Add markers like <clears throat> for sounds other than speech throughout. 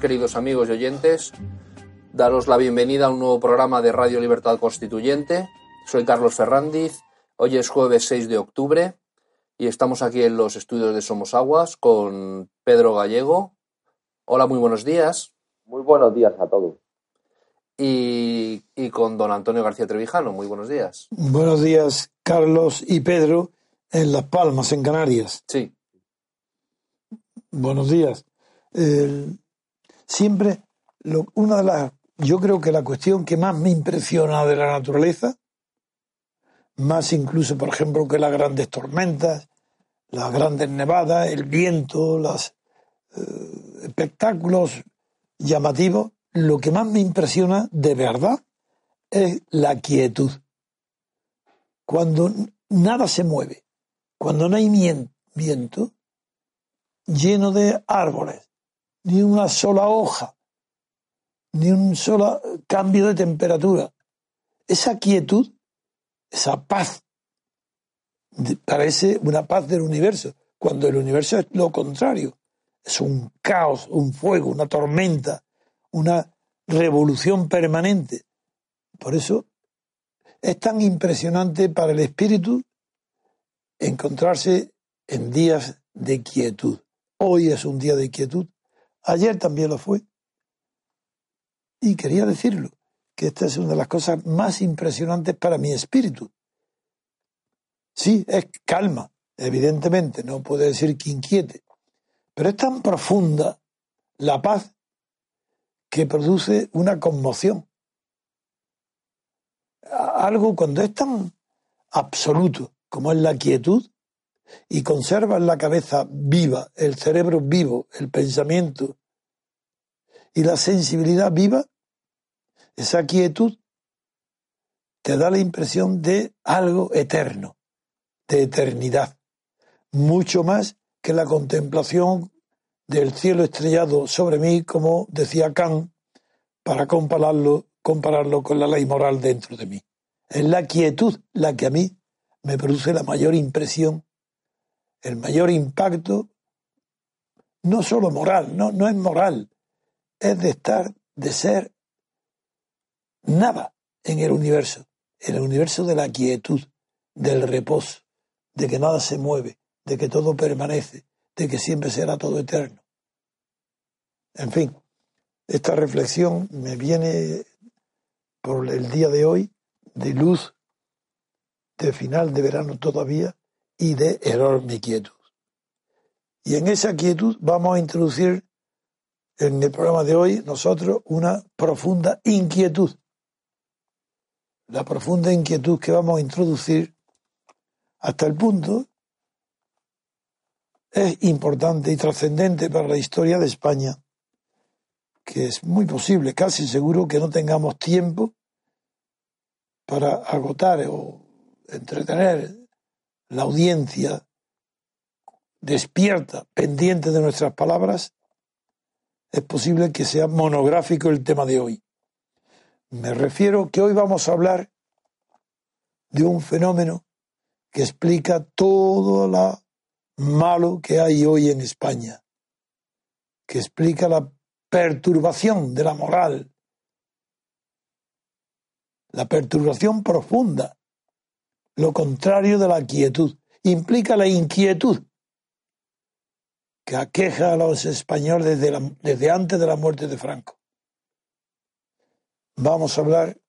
queridos amigos y oyentes. Daros la bienvenida a un nuevo programa de Radio Libertad Constituyente. Soy Carlos Ferrandiz. Hoy es jueves 6 de octubre y estamos aquí en los estudios de Somos Aguas con Pedro Gallego. Hola, muy buenos días. Muy buenos días a todos. Y, y con don Antonio García Trevijano. Muy buenos días. Buenos días, Carlos y Pedro, en Las Palmas, en Canarias. Sí, Buenos días. Eh, siempre, lo- una de las, yo creo que la cuestión que más me impresiona de la naturaleza, más incluso, por ejemplo, que las grandes tormentas, las grandes nevadas, el viento, los espectáculos llamativos, lo que más me impresiona de verdad es la quietud. Cuando nada se mueve, cuando no hay viento, lleno de árboles, ni una sola hoja, ni un solo cambio de temperatura. Esa quietud, esa paz, parece una paz del universo, cuando el universo es lo contrario. Es un caos, un fuego, una tormenta, una revolución permanente. Por eso es tan impresionante para el espíritu encontrarse en días de quietud. Hoy es un día de quietud. Ayer también lo fue. Y quería decirlo, que esta es una de las cosas más impresionantes para mi espíritu. Sí, es calma, evidentemente, no puede decir que inquiete, pero es tan profunda la paz que produce una conmoción. Algo cuando es tan absoluto como es la quietud, y conservas la cabeza viva, el cerebro vivo, el pensamiento y la sensibilidad viva, esa quietud te da la impresión de algo eterno, de eternidad, mucho más que la contemplación del cielo estrellado sobre mí, como decía Kant, para compararlo, compararlo con la ley moral dentro de mí. Es la quietud la que a mí me produce la mayor impresión el mayor impacto, no solo moral, no, no es moral, es de estar, de ser nada en el universo, en el universo de la quietud, del reposo, de que nada se mueve, de que todo permanece, de que siempre será todo eterno. En fin, esta reflexión me viene por el día de hoy de luz, de final de verano todavía, y de enorme quietud. Y en esa quietud vamos a introducir en el programa de hoy nosotros una profunda inquietud. La profunda inquietud que vamos a introducir hasta el punto es importante y trascendente para la historia de España, que es muy posible, casi seguro que no tengamos tiempo para agotar o entretener la audiencia despierta, pendiente de nuestras palabras, es posible que sea monográfico el tema de hoy. Me refiero que hoy vamos a hablar de un fenómeno que explica todo lo malo que hay hoy en España, que explica la perturbación de la moral, la perturbación profunda, lo contrario de la quietud, implica la inquietud que aqueja a los españoles desde, desde antes de la muerte de Franco. Vamos a hablar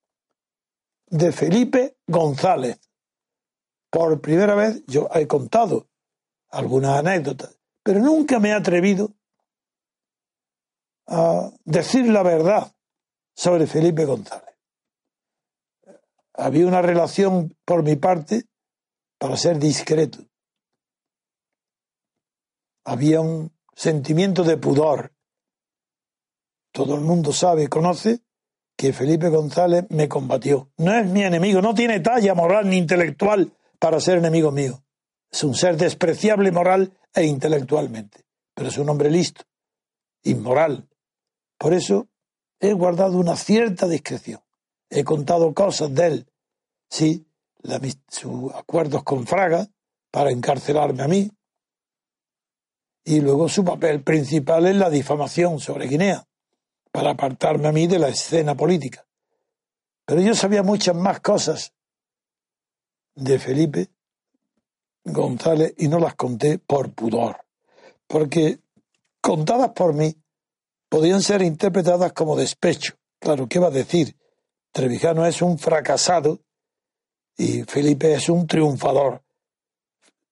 de Felipe González. Por primera vez yo he contado algunas anécdotas, pero nunca me he atrevido a decir la verdad sobre Felipe González. Había una relación por mi parte para ser discreto había un sentimiento de pudor. Todo el mundo sabe, conoce que Felipe González me combatió. No es mi enemigo, no tiene talla moral ni intelectual para ser enemigo mío. Es un ser despreciable moral e intelectualmente, pero es un hombre listo, inmoral. Por eso he guardado una cierta discreción. He contado cosas de él, sí, sus acuerdos con Fraga para encarcelarme a mí, y luego su papel principal es la difamación sobre Guinea, para apartarme a mí de la escena política. Pero yo sabía muchas más cosas de Felipe González y no las conté por pudor, porque contadas por mí podían ser interpretadas como despecho. Claro, ¿qué va a decir? Trevijano es un fracasado y Felipe es un triunfador.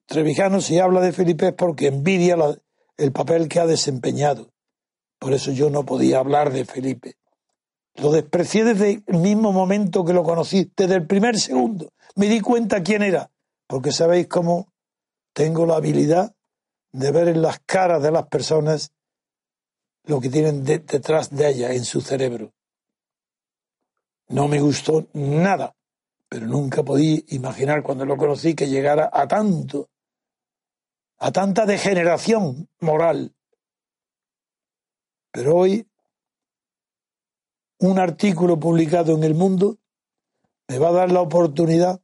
Trevijano, si habla de Felipe, es porque envidia el papel que ha desempeñado. Por eso yo no podía hablar de Felipe. Lo desprecié desde el mismo momento que lo conocí, desde el primer segundo. Me di cuenta quién era, porque sabéis cómo tengo la habilidad de ver en las caras de las personas lo que tienen detrás de ellas, en su cerebro. No me gustó nada, pero nunca podí imaginar cuando lo conocí que llegara a tanto a tanta degeneración moral. Pero hoy un artículo publicado en El Mundo me va a dar la oportunidad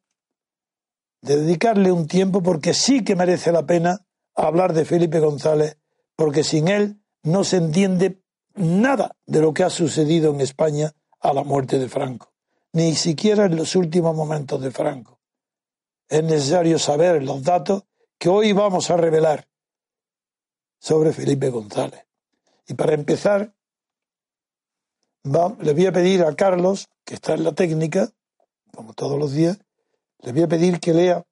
de dedicarle un tiempo porque sí que merece la pena hablar de Felipe González, porque sin él no se entiende nada de lo que ha sucedido en España a la muerte de Franco, ni siquiera en los últimos momentos de Franco. Es necesario saber los datos que hoy vamos a revelar sobre Felipe González. Y para empezar, le voy a pedir a Carlos, que está en la técnica, como todos los días, le voy a pedir que lea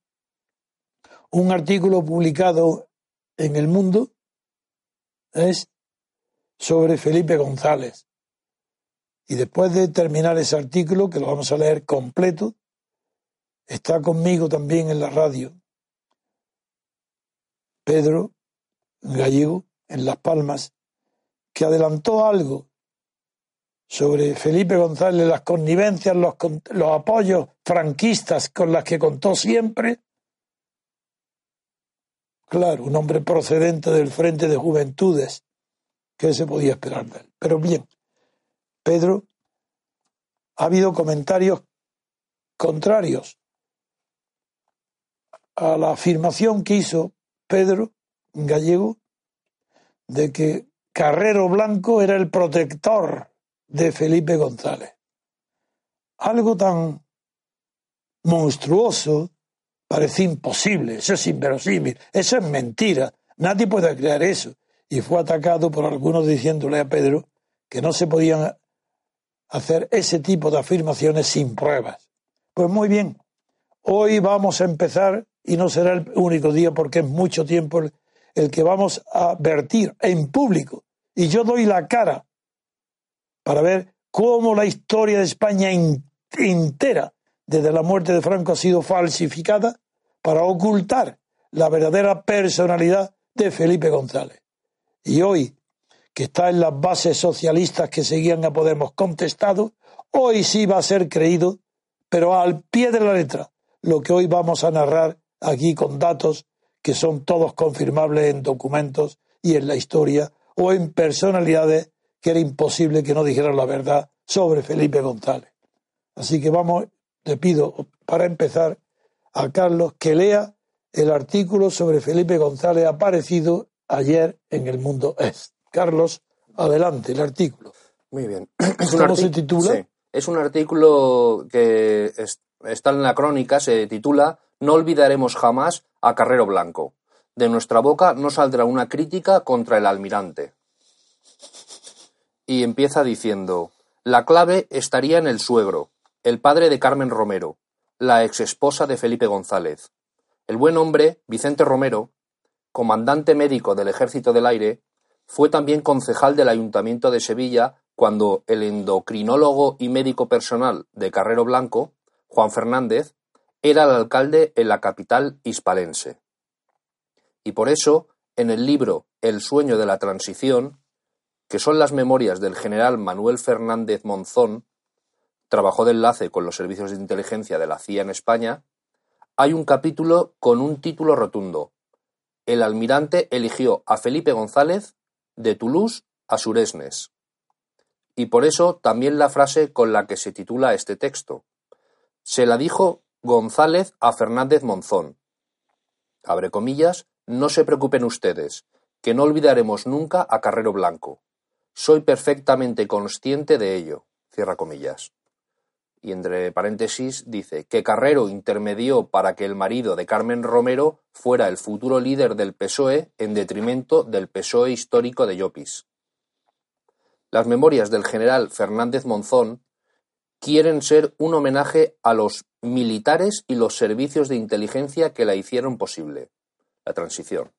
un artículo publicado en El Mundo, es sobre Felipe González. Y después de terminar ese artículo, que lo vamos a leer completo, está conmigo también en la radio Pedro Gallego en Las Palmas, que adelantó algo sobre Felipe González, las connivencias, los, los apoyos franquistas con las que contó siempre. Claro, un hombre procedente del Frente de Juventudes, ¿qué se podía esperar de él? Pero bien, Pedro, ha habido comentarios contrarios a la afirmación que hizo Pedro Gallego de que Carrero Blanco era el protector de Felipe González. Algo tan monstruoso parece imposible, eso es inverosímil, eso es mentira, nadie puede creer eso. Y fue atacado por algunos diciéndole a Pedro que no se podían hacer ese tipo de afirmaciones sin pruebas. Pues muy bien, hoy vamos a empezar y no será el único día porque es mucho tiempo el, que vamos a vertir en público. Y yo doy la cara para ver cómo la historia de España entera, desde la muerte de Franco, ha sido falsificada para ocultar la verdadera personalidad de Felipe González. Y hoy, que está en las bases socialistas que seguían a Podemos contestado, hoy sí va a ser creído, pero al pie de la letra, lo que hoy vamos a narrar aquí con datos que son todos confirmables en documentos y en la historia o en personalidades que era imposible que no dijeran la verdad sobre Felipe González. Así que vamos, le pido para empezar a Carlos que lea el artículo sobre Felipe González aparecido ayer en el Mundo Est. Carlos, Adelante, el artículo. Muy bien. <clears throat> ¿Cómo se titula? Sí. Es un artículo que está en la crónica, se titula No olvidaremos jamás a Carrero Blanco. De nuestra boca no saldrá una crítica contra el almirante. Y empieza diciendo, la clave estaría en el suegro, el padre de Carmen Romero, la exesposa de Felipe González. El buen hombre, Vicente Romero, comandante médico del Ejército del Aire, fue también concejal del Ayuntamiento de Sevilla cuando el endocrinólogo y médico personal de Carrero Blanco, Juan Fernández, era el alcalde en la capital hispalense. Y por eso, en el libro El sueño de la transición, que son las memorias del general Manuel Fernández Monzón, trabajó de enlace con los servicios de inteligencia de la CIA en España, hay un capítulo con un título rotundo. El almirante eligió a Felipe González de Toulouse a Suresnes. Y por eso también la frase con la que se titula este texto. Se la dijo González a Fernández Monzón. Abre comillas, no se preocupen ustedes, que no olvidaremos nunca a Carrero Blanco. Soy perfectamente consciente de ello. Cierra comillas. Y entre paréntesis dice que Carrero intermedió para que el marido de Carmen Romero fuera el futuro líder del PSOE en detrimento del PSOE histórico de Llopis. Las memorias del general Fernández Monzón quieren ser un homenaje a los militares y los servicios de inteligencia que la hicieron posible, la transición,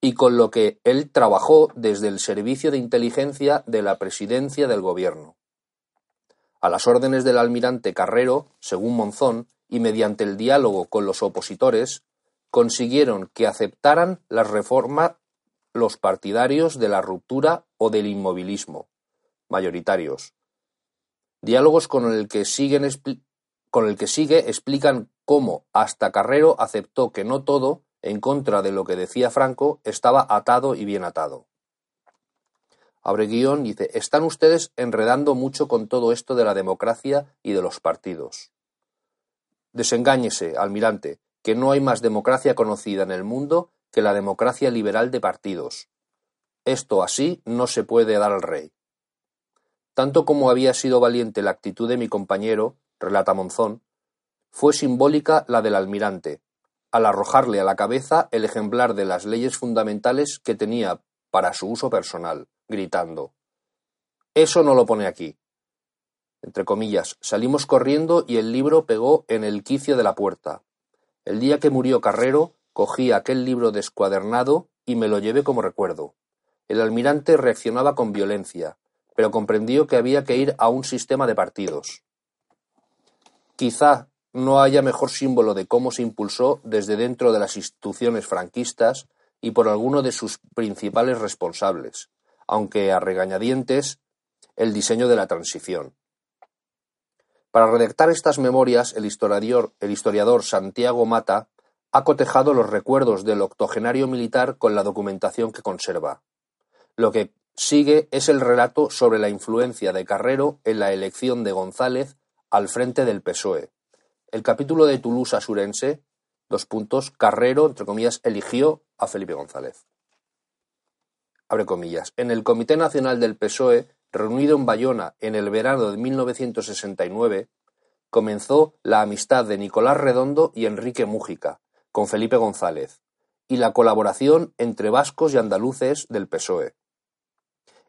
y con lo que él trabajó desde el servicio de inteligencia de la presidencia del gobierno. A las órdenes del almirante Carrero, según Monzón, y mediante el diálogo con los opositores, consiguieron que aceptaran las reformas los partidarios de la ruptura o del inmovilismo, mayoritarios. Diálogos con el que con el que sigue explican cómo hasta Carrero aceptó que no todo, en contra de lo que decía Franco, estaba atado y bien atado. Abre guion dice, están ustedes enredando mucho con todo esto de la democracia y de los partidos. Desengáñese, almirante, que no hay más democracia conocida en el mundo que la democracia liberal de partidos. Esto así no se puede dar al rey. Tanto como había sido valiente la actitud de mi compañero, relata Monzón, fue simbólica la del almirante, al arrojarle a la cabeza el ejemplar de las leyes fundamentales que tenía para su uso personal, gritando Eso no lo pone aquí. Entre comillas, salimos corriendo y el libro pegó en el quicio de la puerta. El día que murió Carrero, cogí aquel libro descuadernado y me lo llevé como recuerdo. El almirante reaccionaba con violencia, pero comprendió que había que ir a un sistema de partidos. Quizá no haya mejor símbolo de cómo se impulsó desde dentro de las instituciones franquistas y por alguno de sus principales responsables, aunque a regañadientes, el diseño de la transición. Para redactar estas memorias, el historiador, Santiago Mata ha cotejado los recuerdos del octogenario militar con la documentación que conserva, lo que Sigue es el relato sobre la influencia de Carrero en la elección de González al frente del PSOE. El capítulo de Toulouse Asurense, dos puntos, Carrero, entre comillas, eligió a Felipe González. En el Comité Nacional del PSOE, reunido en Bayona en el verano de 1969, comenzó la amistad de Nicolás Redondo y Enrique Mújica con Felipe González y la colaboración entre vascos y andaluces del PSOE.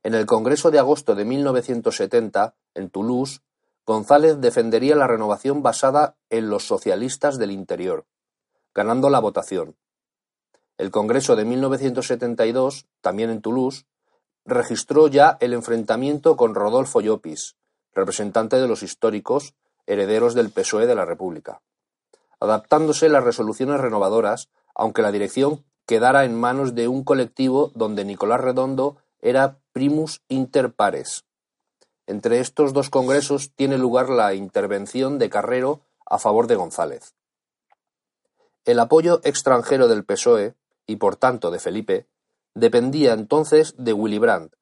En el Congreso de agosto de 1970, en Toulouse, González defendería la renovación basada en los socialistas del interior, ganando la votación. El Congreso de 1972, también en Toulouse, registró ya el enfrentamiento con Rodolfo Llopis, representante de los históricos herederos del PSOE de la República, adaptándose las resoluciones renovadoras, aunque la dirección quedara en manos de un colectivo donde Nicolás Redondo era primus inter pares. Entre estos dos congresos tiene lugar la intervención de Carrero a favor de González. El apoyo extranjero del PSOE, y por tanto de Felipe, dependía entonces de Willy Brandt,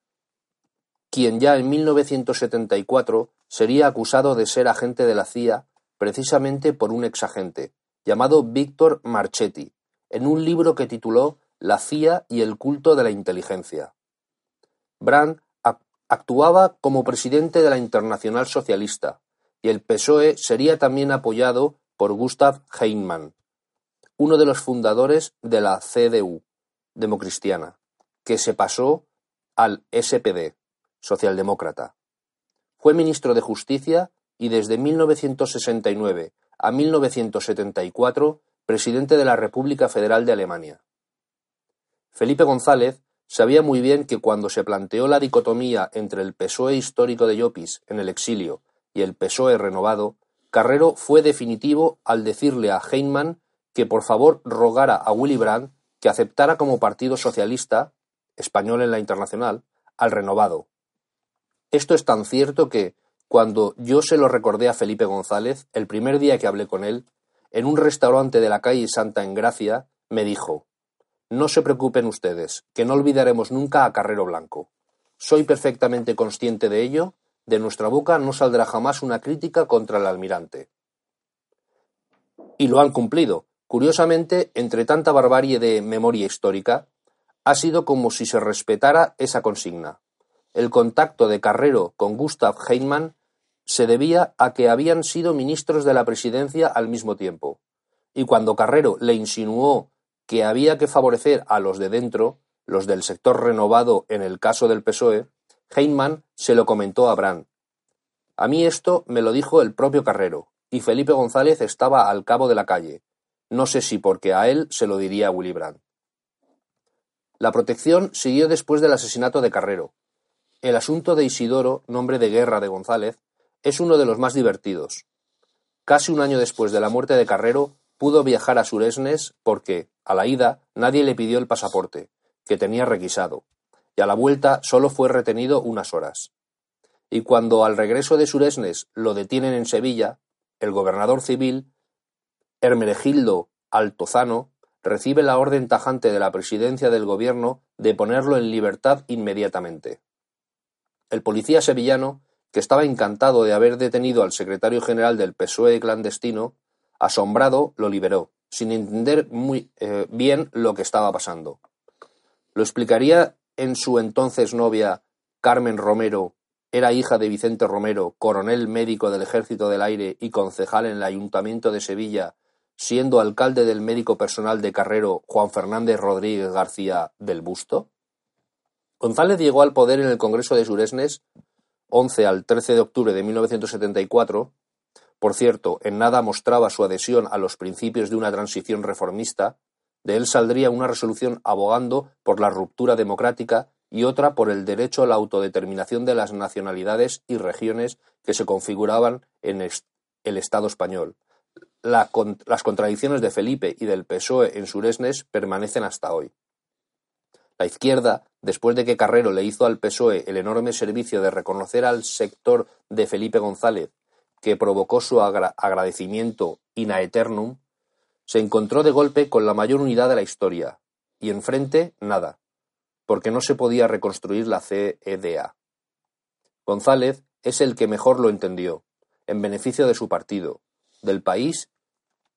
quien ya en 1974 sería acusado de ser agente de la CIA precisamente por un exagente, llamado Víctor Marchetti, en un libro que tituló La CIA y el culto de la inteligencia. Brandt Actuaba como presidente de la Internacional Socialista y el PSOE sería también apoyado por Gustav Heinemann, uno de los fundadores de la CDU, democristiana, que se pasó al SPD, socialdemócrata. Fue ministro de Justicia y desde 1969 a 1974 presidente de la República Federal de Alemania. Felipe González sabía muy bien que cuando se planteó la dicotomía entre el PSOE histórico de Llopis en el exilio y el PSOE renovado, Carrero fue definitivo al decirle a Heinmann que por favor rogara a Willy Brandt que aceptara como partido socialista, español en la internacional, al renovado. Esto es tan cierto que, cuando yo se lo recordé a Felipe González, el primer día que hablé con él, en un restaurante de la calle Santa Engracia, me dijo No se preocupen ustedes, que no olvidaremos nunca a Carrero Blanco. Soy perfectamente consciente de ello, de nuestra boca no saldrá jamás una crítica contra el almirante. Y lo han cumplido. Curiosamente, entre tanta barbarie de memoria histórica, ha sido como si se respetara esa consigna. El contacto de Carrero con Gustav Heinemann se debía a que habían sido ministros de la presidencia al mismo tiempo, y cuando Carrero le insinuó que había que favorecer a los de dentro, los del sector renovado en el caso del PSOE, Heinemann se lo comentó a Brandt. A mí esto me lo dijo el propio Carrero, y Felipe González estaba al cabo de la calle. No sé si porque a él se lo diría Willy Brandt. La protección siguió después del asesinato de Carrero. El asunto de Isidoro, nombre de guerra de González, es uno de los más divertidos. Casi un año después de la muerte de Carrero, pudo viajar a Suresnes porque, a la ida, nadie le pidió el pasaporte, que tenía requisado, y a la vuelta solo fue retenido unas horas. Y cuando al regreso de Suresnes lo detienen en Sevilla, el gobernador civil, Hermenegildo Altozano, recibe la orden tajante de la presidencia del gobierno de ponerlo en libertad inmediatamente. El policía sevillano que estaba encantado de haber detenido al secretario general del PSOE clandestino, asombrado lo liberó, sin entender muy eh, bien lo que estaba pasando. Lo explicaría en su entonces novia Carmen Romero, era hija de Vicente Romero, coronel médico del Ejército del Aire y concejal en el Ayuntamiento de Sevilla, siendo alcalde del médico personal de Carrero Juan Fernández Rodríguez García del Busto? González llegó al poder en el Congreso de Suresnes 11 al 13 de octubre de 1974, por cierto, en nada mostraba su adhesión a los principios de una transición reformista, de él saldría una resolución abogando por la ruptura democrática y otra por el derecho a la autodeterminación de las nacionalidades y regiones que se configuraban en el Estado español. Las contradicciones de Felipe y del PSOE en Suresnes permanecen hasta hoy. La izquierda, después de que Carrero le hizo al PSOE el enorme servicio de reconocer al sector de Felipe González, que provocó su agradecimiento in aeternum, se encontró de golpe con la mayor unidad de la historia, y enfrente nada, porque no se podía reconstruir la CEDA. González es el que mejor lo entendió, en beneficio de su partido, del país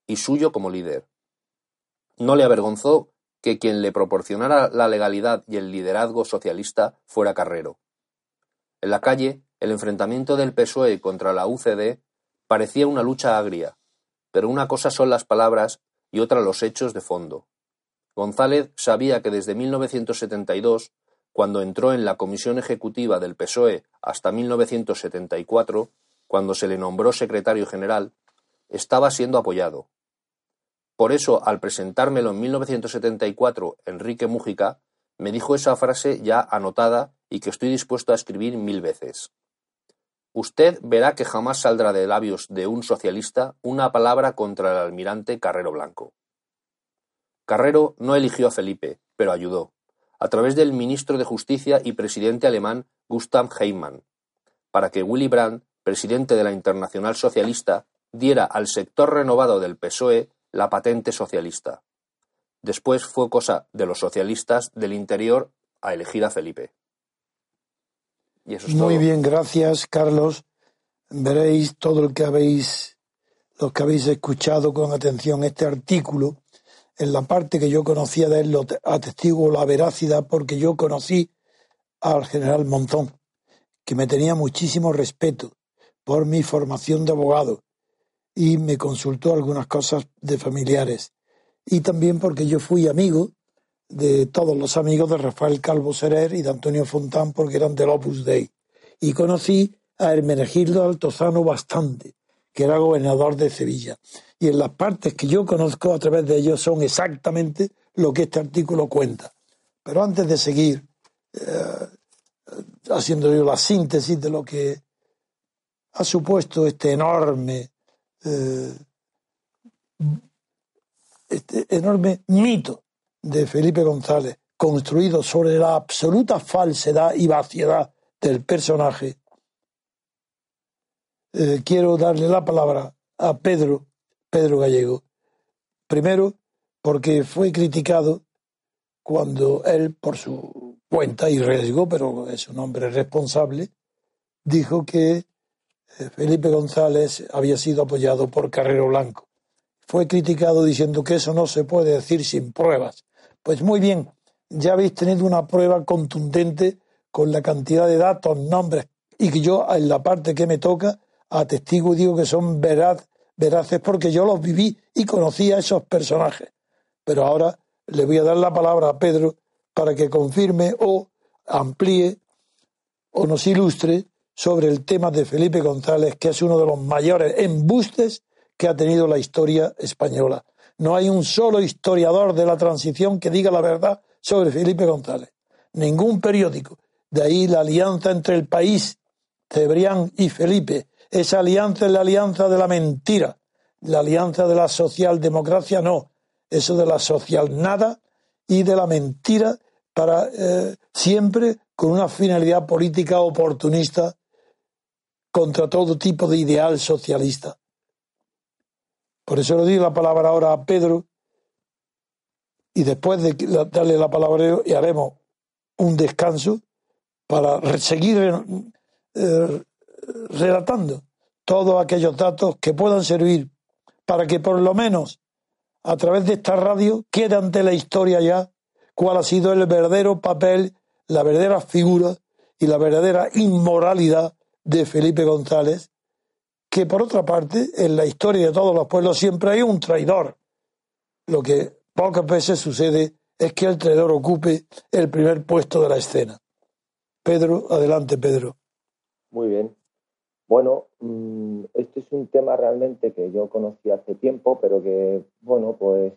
y suyo como líder. No le avergonzó que quien le proporcionara la legalidad y el liderazgo socialista fuera Carrero. En la calle, el enfrentamiento del PSOE contra la UCD parecía una lucha agria, pero una cosa son las palabras y otra los hechos de fondo. González sabía que desde 1972, cuando entró en la comisión ejecutiva del PSOE hasta 1974, cuando se le nombró secretario general, estaba siendo apoyado, por eso, al presentármelo en 1974 Enrique Mújica, me dijo esa frase ya anotada y que estoy dispuesto a escribir mil veces. Usted verá que jamás saldrá de labios de un socialista una palabra contra el almirante Carrero Blanco. Carrero no eligió a Felipe, pero ayudó, a través del ministro de Justicia y presidente alemán Gustav Heimann, para que Willy Brandt, presidente de la Internacional Socialista, diera al sector renovado del PSOE la patente socialista. Después fue cosa de los socialistas del interior a elegir a Felipe. Y eso es Muy bien, gracias, Carlos. Veréis todo lo que habéis, los que habéis escuchado con atención este artículo. En la parte que yo conocía de él, lo atestigo la veracidad porque yo conocí al general Monzón que me tenía muchísimo respeto por mi formación de abogado y me consultó algunas cosas de familiares. Y también porque yo fui amigo de todos los amigos de Rafael Calvo Serer y de Antonio Fontán porque eran del Opus Dei. Y conocí a Hermenegildo Altozano bastante, que era gobernador de Sevilla. Y en las partes que yo conozco a través de ellos son exactamente lo que este artículo cuenta. Pero antes de seguir eh, haciendo yo la síntesis de lo que ha supuesto este enorme, eh, este enorme mito de Felipe González, construido sobre la absoluta falsedad y vaciedad del personaje, eh, quiero darle la palabra a Pedro, Pedro Gallego. Primero, porque fue criticado cuando él, por su cuenta y riesgo, pero es un hombre responsable, dijo que Felipe González había sido apoyado por Carrero Blanco. Fue criticado diciendo que eso no se puede decir sin pruebas. Pues muy bien, ya habéis tenido una prueba contundente con la cantidad de datos, nombres, y que yo en la parte que me toca atestigo y digo que son veraz, veraces porque yo los viví y conocí a esos personajes. Pero ahora le voy a dar la palabra a Pedro para que confirme o amplíe o nos ilustre sobre el tema de Felipe González, que es uno de los mayores embustes que ha tenido la historia española. No hay un solo historiador de la transición que diga la verdad sobre Felipe González. Ningún periódico. De ahí la alianza entre el país, Cebrián y Felipe. Esa alianza es la alianza de la mentira. La alianza de la socialdemocracia no. Eso de la social nada y de la mentira para eh, siempre con una finalidad política oportunista contra todo tipo de ideal socialista. Por eso le doy la palabra ahora a Pedro y después de darle la palabra y haremos un descanso para seguir eh, relatando todos aquellos datos que puedan servir para que por lo menos a través de esta radio quede ante la historia ya cuál ha sido el verdadero papel, la verdadera figura y la verdadera inmoralidad de Felipe González, que por otra parte, en la historia de todos los pueblos siempre hay un traidor. Lo que pocas veces sucede es que el traidor ocupe el primer puesto de la escena. Pedro, adelante, Pedro. Muy bien. Bueno, mm, este es un tema realmente que yo conocí hace tiempo, pero que, bueno, pues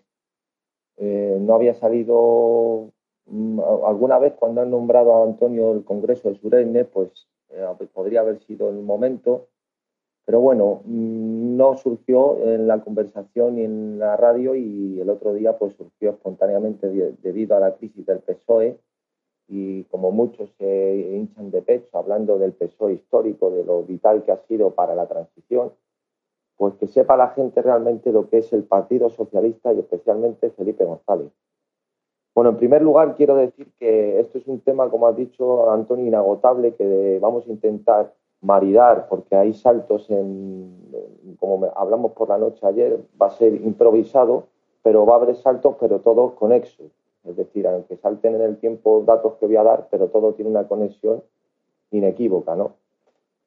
eh, no había salido mm, alguna vez cuando han nombrado a Antonio el Congreso de Sureñe, pues eh, podría haber sido el momento, pero bueno, mm, no surgió en la conversación ni en la radio y el otro día pues surgió espontáneamente debido a la crisis del PSOE y como muchos se hinchan de pecho hablando del PSOE histórico, de lo vital que ha sido para la transición, pues que sepa la gente realmente lo que es el Partido Socialista y especialmente Felipe González. Bueno, en primer lugar quiero decir que esto es un tema, como has dicho, Antonio, inagotable, que vamos a intentar maridar, porque hay saltos en, como hablamos por la noche ayer, va a ser improvisado, pero va a haber saltos, pero todos conexos. Es decir, aunque salten en el tiempo datos que voy a dar, pero todo tiene una conexión inequívoca, ¿no?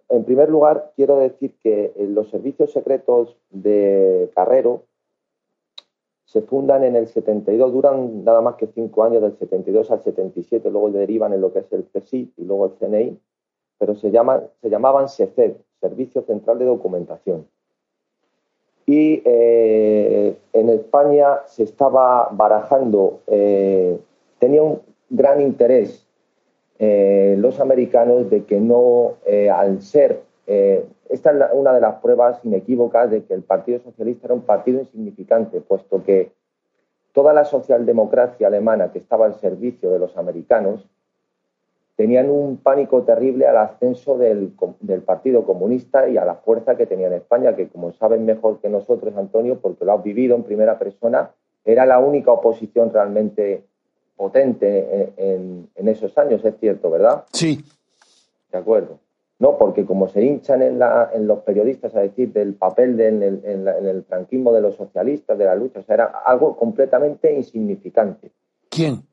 En primer lugar, quiero decir que los servicios secretos de Carrero se fundan en el 72, duran nada más que cinco años, del 72 al 77, luego derivan en lo que es el CSIC y luego el CNI, pero se, se llamaban SECED, Servicio Central de Documentación. Y eh, en España se estaba barajando, eh, tenía un gran interés eh, los americanos de que no, al ser, esta es una de las pruebas inequívocas de que el Partido Socialista era un partido insignificante, puesto que toda la socialdemocracia alemana que estaba al servicio de los americanos tenían un pánico terrible al ascenso del, Partido Comunista y a la fuerza que tenía en España, que como saben mejor que nosotros, Antonio, porque lo has vivido en primera persona, era la única oposición realmente potente en, esos años, es cierto, ¿verdad? Sí. De acuerdo. No, porque como se hinchan en, los periodistas a decir del papel en, el, franquismo de los socialistas, de la lucha, o sea, era algo completamente insignificante. ¿Quién?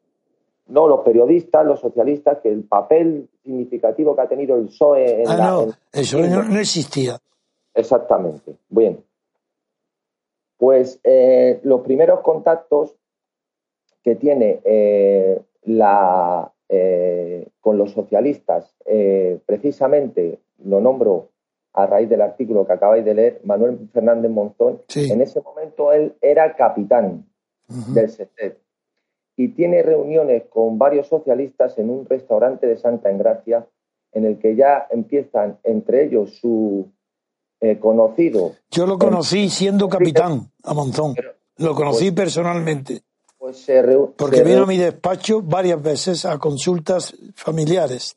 no los periodistas, los socialistas, que el papel significativo que ha tenido el PSOE en ah, la, no, el PSOE no, no existía. Exactamente. Bien. Pues eh, los primeros contactos que tiene eh, la, con los socialistas, eh, precisamente lo nombro a raíz del artículo que acabáis de leer, Manuel Fernández Monzón, Sí. en ese momento él era capitán del SETET y tiene reuniones con varios socialistas en un restaurante de Santa Engracia en el que ya empiezan entre ellos su eh, conocido Yo lo conocí siendo capitán a Monzón. Pero- Lo conocí personalmente, pues se porque se vino a mi despacho varias veces a consultas familiares.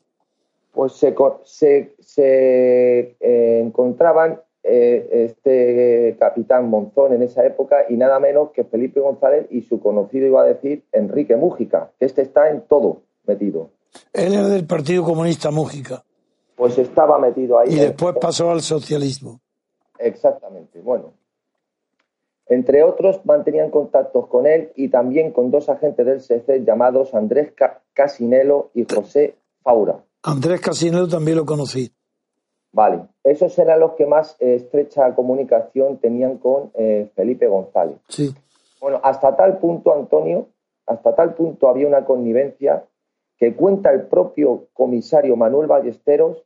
pues se, co- se, se, eh, encontraban eh, este capitán Monzón en esa época y nada menos que Felipe González y su conocido iba a decir Enrique Mújica, que este está en todo metido. Él era del Partido Comunista Mújica Pues estaba metido ahí. y después pasó al socialismo. Exactamente. Bueno, entre otros mantenían contactos con él y también con dos agentes del CC llamados Andrés Ca- Casinelo y José Faura. Andrés Casinero también lo conocí. Vale, esos eran los que más eh, estrecha comunicación tenían con eh, Felipe González. Sí. Bueno, hasta tal punto, Antonio, hasta tal punto había una connivencia que cuenta el propio comisario Manuel Ballesteros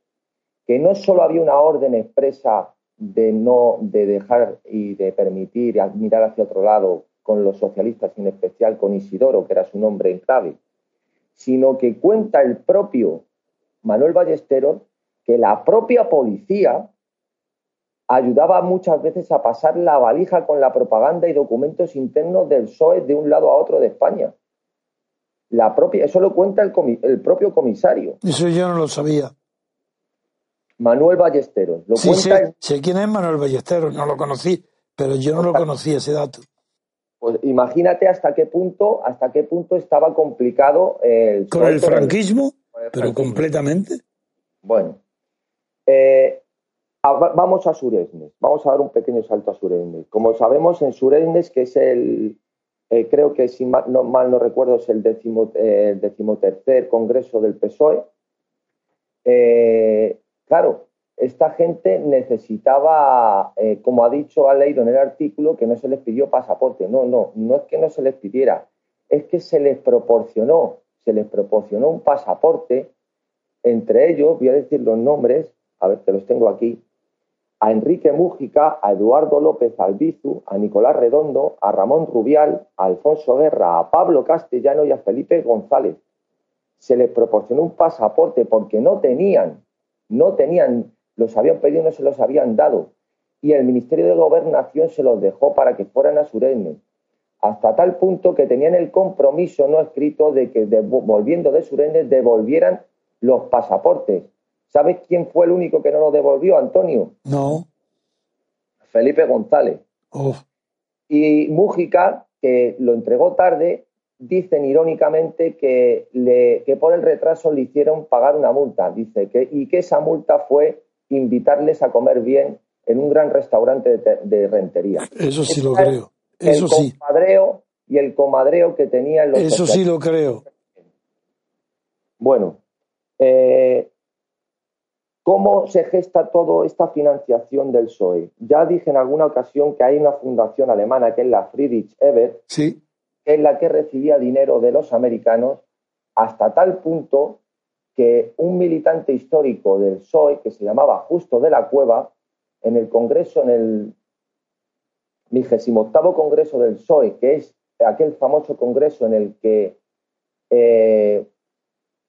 que no solo había una orden expresa de no de dejar y de permitir mirar hacia otro lado con los socialistas, en especial con Isidoro, que era su nombre en clave, sino que cuenta el propio Manuel Ballesteros que la propia policía ayudaba muchas veces a pasar la valija con la propaganda y documentos internos del PSOE de un lado a otro de España. La propia, eso lo cuenta el, el propio comisario, Eso yo no lo sabía. Manuel Ballesteros. Lo Sí, sé, quién es Manuel Ballesteros, no lo conocí, pero yo no lo conocía ese dato. pues imagínate hasta qué punto, hasta qué punto estaba complicado el Con el franquismo, con el pero completamente. Bueno, eh, vamos a Suresnes, vamos a dar un pequeño salto a Suresnes. Como sabemos, en Suresnes, que es el, eh, creo que si mal no, mal no recuerdo, es el décimo, eh, el decimotercer congreso del PSOE, eh, claro, esta gente necesitaba, eh, como ha dicho, ha leído en el artículo, que no se les pidió pasaporte. No, no, no es que no se les pidiera, es que se les proporcionó, se les proporcionó un pasaporte entre ellos, voy a decir los nombres, a ver que los tengo aquí, a Enrique Mújica, a Eduardo López Albizu, a Nicolás Redondo, a Ramón Rubial, a Alfonso Guerra, a Pablo Castellano y a Felipe González. Se les proporcionó un pasaporte porque no tenían, no tenían, los habían pedido y no se los habían dado. Y el Ministerio de Gobernación se los dejó para que fueran a Suresnes hasta tal punto que tenían el compromiso no escrito de que volviendo de Suresnes devolvieran los pasaportes. ¿Sabes quién fue el único que no lo devolvió, Antonio? No. Felipe González. Oh, Y Mújica, que lo entregó tarde, dicen irónicamente que, le- que por el retraso le hicieron pagar una multa. Dice que, y que esa multa fue invitarles a comer bien en un gran restaurante de, te- de rentería. eso sí lo creo. Eso el sí. compadreo y el comadreo que tenían los Eso sí lo creo. Bueno, eh, ¿cómo se gesta toda esta financiación del PSOE? Ya dije en alguna ocasión que hay una fundación alemana que es la Friedrich Ebert, Sí. Es la que recibía dinero de los americanos hasta tal punto que un militante histórico del PSOE que se llamaba Justo de la Cueva, en el Congreso, en el 28 Congreso del PSOE, que es aquel famoso congreso en el que eh,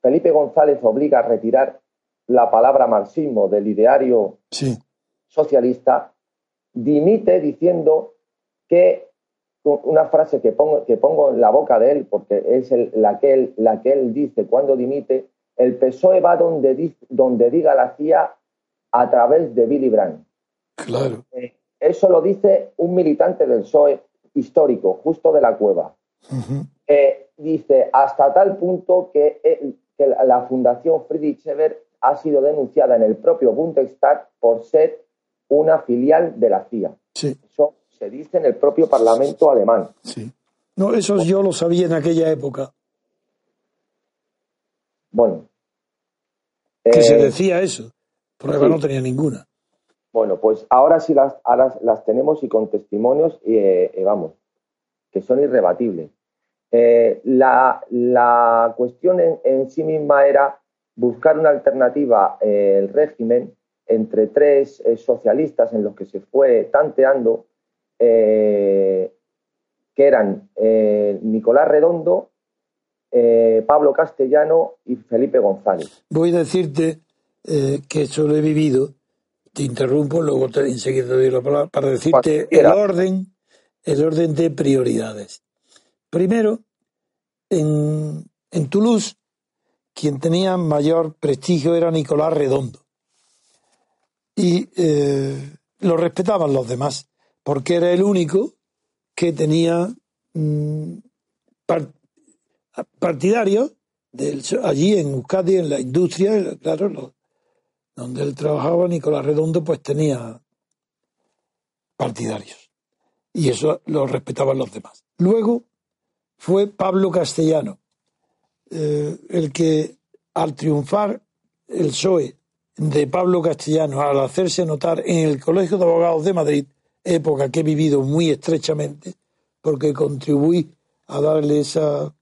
Felipe González obliga a retirar la palabra marxismo del ideario Sí. socialista, dimite diciendo que una frase que pongo, que pongo en la boca de él, porque es el- la, que él, la que él dice cuando dimite, el PSOE va donde, donde diga la CIA a través de Billy Brandt. Claro. Eh, eso lo dice un militante del PSOE histórico, justo de la cueva. Eh, dice hasta tal punto que, eh, que la la Fundación Friedrich Ebert ha sido denunciada en el propio Bundestag por ser una filial de la CIA. Sí, Eso se dice en el propio Parlamento alemán. sí. No, eso yo lo sabía en aquella época. Bueno, Que se decía eso. Prueba no tenía ninguna. Bueno, pues ahora sí las, las tenemos y con testimonios, y vamos, que son irrebatibles. la, la, cuestión en, en, sí misma era buscar una alternativa al régimen entre tres socialistas en los que se fue tanteando eh, que eran eh, Nicolás Redondo, eh, Pablo Castellano y Felipe González. Voy a decirte que eso lo he vivido, te interrumpo, luego te, enseguida te doy la palabra, para decirte el orden, el orden de prioridades. Primero, en, en Toulouse, quien tenía mayor prestigio era Nicolás Redondo. Y lo respetaban los demás porque era el único que tenía mm, partidarios allí en Euskadi, en la industria, claro, donde él trabajaba, Nicolás Redondo, pues tenía partidarios. Y eso lo respetaban los demás. Luego fue Pablo Castellano, eh, el que al triunfar el PSOE de Pablo Castellano, al hacerse notar en el Colegio de Abogados de Madrid, época que he vivido muy estrechamente, porque contribuí a darle esa,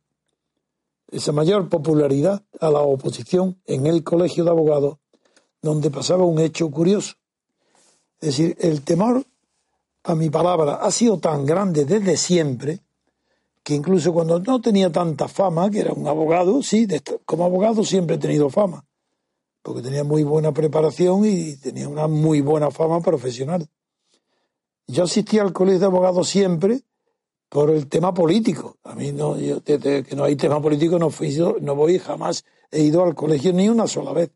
esa mayor popularidad a la oposición en el colegio de abogados, donde pasaba un hecho curioso. Es decir, el temor a mi palabra ha sido tan grande desde siempre que incluso cuando no tenía tanta fama, que era un abogado, sí, como abogado siempre he tenido fama, porque tenía muy buena preparación y tenía una muy buena fama profesional. Yo asistí al colegio de abogados siempre por el tema político. A mí no, yo, desde que no hay tema político no, fui, no voy jamás, he ido al colegio ni una sola vez.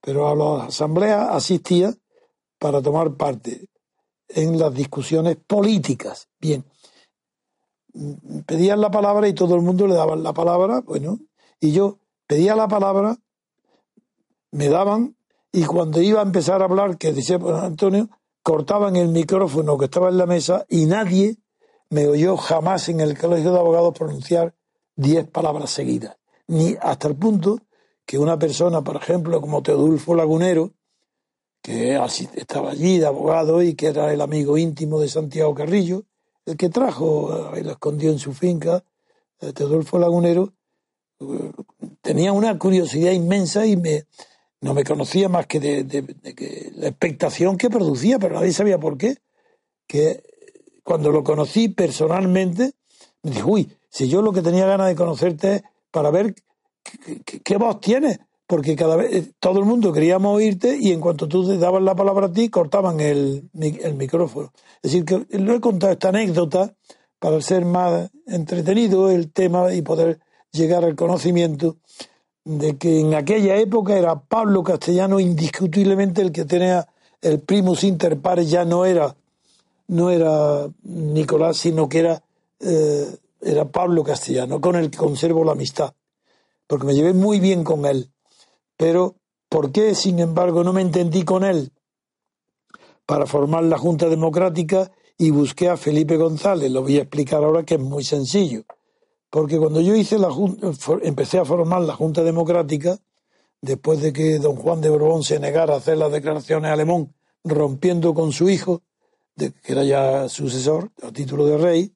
Pero a las asambleas asistía para tomar parte en las discusiones políticas. Bien, pedían la palabra y todo el mundo le daban la palabra, bueno, y yo pedía la palabra, me daban, y cuando iba a empezar a hablar, que decía Antonio, cortaban el micrófono que estaba en la mesa y nadie me oyó jamás en el colegio de abogados pronunciar diez palabras seguidas. Ni hasta el punto que una persona, por ejemplo, como Teodulfo Lagunero, que estaba allí de abogado y que era el amigo íntimo de Santiago Carrillo, el que trajo y lo escondió en su finca, eh, Teodulfo Lagunero, eh, tenía una curiosidad inmensa y me, no me conocía más que de, la expectación que producía, pero nadie sabía por qué. Que cuando lo conocí personalmente, me dijo, uy, si yo lo que tenía ganas de conocerte es para ver qué, voz tienes, porque cada vez eh, todo el mundo queríamos oírte y en cuanto tú dabas la palabra a ti, cortaban el, el micrófono. Es decir, que lo he contado esta anécdota para ser más entretenido el tema y poder llegar al conocimiento de que en aquella época era Pablo Castellano indiscutiblemente el que tenía el primus inter pares, ya no era, no era Nicolás, sino que era, eh, era Pablo Castellano, con el que conservo la amistad, porque me llevé muy bien con él. Pero, ¿por qué, sin embargo, no me entendí con él? Para formar la Junta Democrática y busqué a Felipe González, lo voy a explicar ahora que es muy sencillo. Porque cuando yo hice la empecé a formar la Junta Democrática, después de que don Juan de Borbón se negara a hacer las declaraciones a Alemán, rompiendo con su hijo, de, que era ya sucesor a título de rey,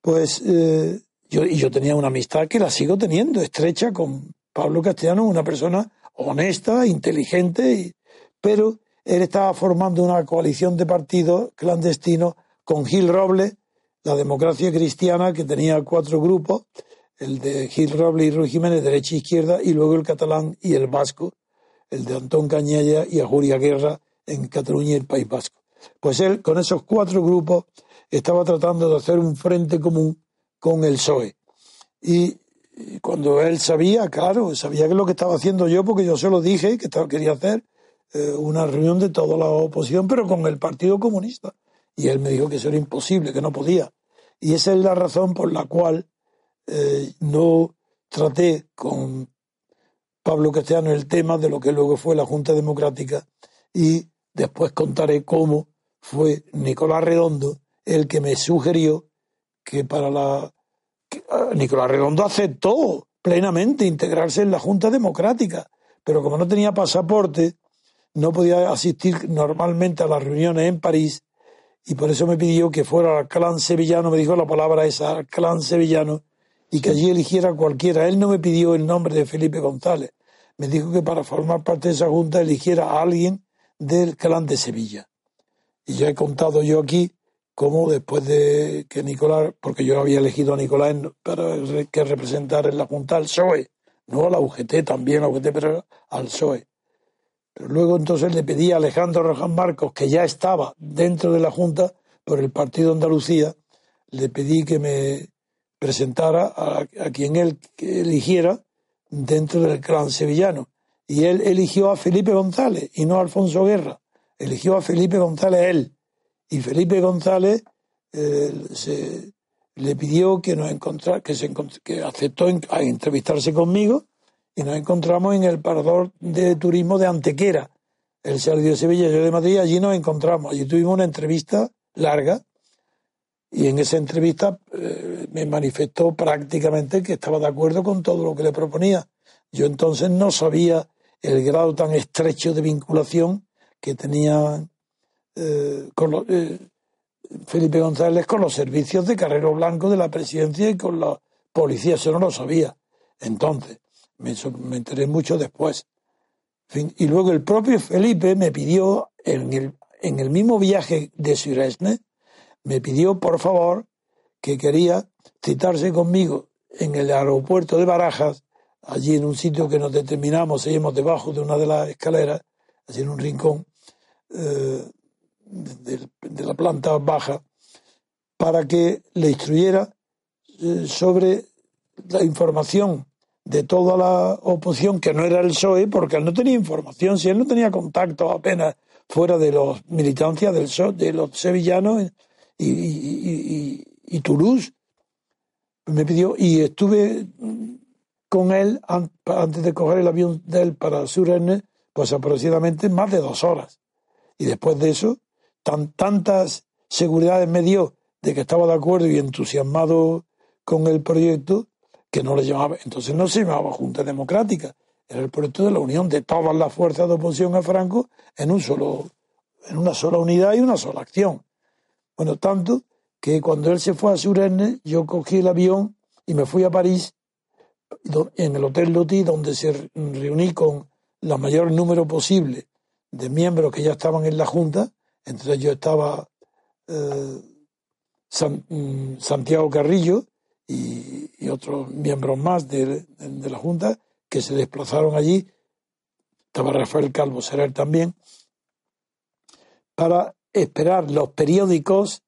pues eh, yo, y yo tenía una amistad que la sigo teniendo, estrecha con Pablo Castellano, una persona honesta, inteligente, pero él estaba formando una coalición de partidos clandestinos con Gil Robles, la democracia cristiana que tenía cuatro grupos, el de Gil Robles y Ruiz Jiménez, derecha e izquierda, y luego el catalán y el vasco, el de Antón Cañella y Ajuria Guerra en Cataluña y el País Vasco. Pues él, con esos cuatro grupos, estaba tratando de hacer un frente común con el PSOE. Y cuando él sabía, claro, sabía que lo que estaba haciendo yo, porque yo se lo dije, que quería hacer eh, una reunión de toda la oposición, pero con el Partido Comunista. Y él me dijo que eso era imposible, que no podía. Y esa es la razón por la cual eh, no traté con Pablo Castellano el tema de lo que luego fue la Junta Democrática y después contaré cómo fue Nicolás Redondo el que me sugirió que para la... Ah, Nicolás Redondo aceptó plenamente integrarse en la Junta Democrática, pero como no tenía pasaporte, no podía asistir normalmente a las reuniones en París y por eso me pidió que fuera al clan sevillano, me dijo la palabra esa, al clan sevillano, y que allí eligiera cualquiera. Él no me pidió el nombre de Felipe González, me dijo que para formar parte de esa junta eligiera a alguien del clan de Sevilla. Y ya he contado yo aquí cómo después de que Nicolás, porque yo había elegido a Nicolás para que representara en la junta al PSOE, no a la UGT también, a la UGT, pero al PSOE. Pero luego entonces le pedí a Alejandro Rojan Marcos, que ya estaba dentro de la Junta por el Partido Andalucía, le pedí que me presentara a, quien él eligiera dentro del clan sevillano. Y él eligió a Felipe González y no a Alfonso Guerra. Eligió a Felipe González él. Y Felipe González eh, se, le pidió que nos encontrara, que, se, que aceptó a entrevistarse conmigo y nos encontramos en el parador de turismo de Antequera. Él salió de Sevilla, yo de Madrid, allí nos encontramos. Allí tuvimos una entrevista larga y en esa entrevista eh, me manifestó prácticamente que estaba de acuerdo con todo lo que le proponía. Yo entonces no sabía el grado tan estrecho de vinculación que tenía eh, con eh, Felipe González con los servicios de Carrero Blanco de la presidencia y con la policía, eso no lo sabía. Entonces, me, enteré mucho después. y luego el propio Felipe me pidió, en el, en el mismo viaje de Suresne, me pidió por favor que quería citarse conmigo en el aeropuerto de Barajas, allí en un sitio que nos determinamos, seguimos debajo de una de las escaleras, allí en un rincón eh, de, la planta baja, para que le instruyera eh, sobre la información de toda la oposición que no era el PSOE, porque él no tenía información, si él no tenía contacto apenas fuera de los militancias del PSOE, de los sevillanos y, Toulouse, me pidió, y estuve con él antes de coger el avión de él para Surenne, pues aproximadamente más de dos horas. Y después de eso, tan, tantas seguridades me dio de que estaba de acuerdo y entusiasmado con el proyecto, que no le llamaba, entonces no se llamaba Junta Democrática, era el proyecto de la unión de todas las fuerzas de oposición a Franco en un solo, en una sola unidad y una sola acción. Bueno, tanto que cuando él se fue a Surenne, yo cogí el avión y me fui a París, en el Hotel Loti, donde se reuní con el mayor número posible de miembros que ya estaban en la Junta. Entonces yo estaba eh, mm, Santiago Carrillo, y, otros miembros más de, la Junta que se desplazaron allí, estaba Rafael Calvo Serer también, para esperar los periódicos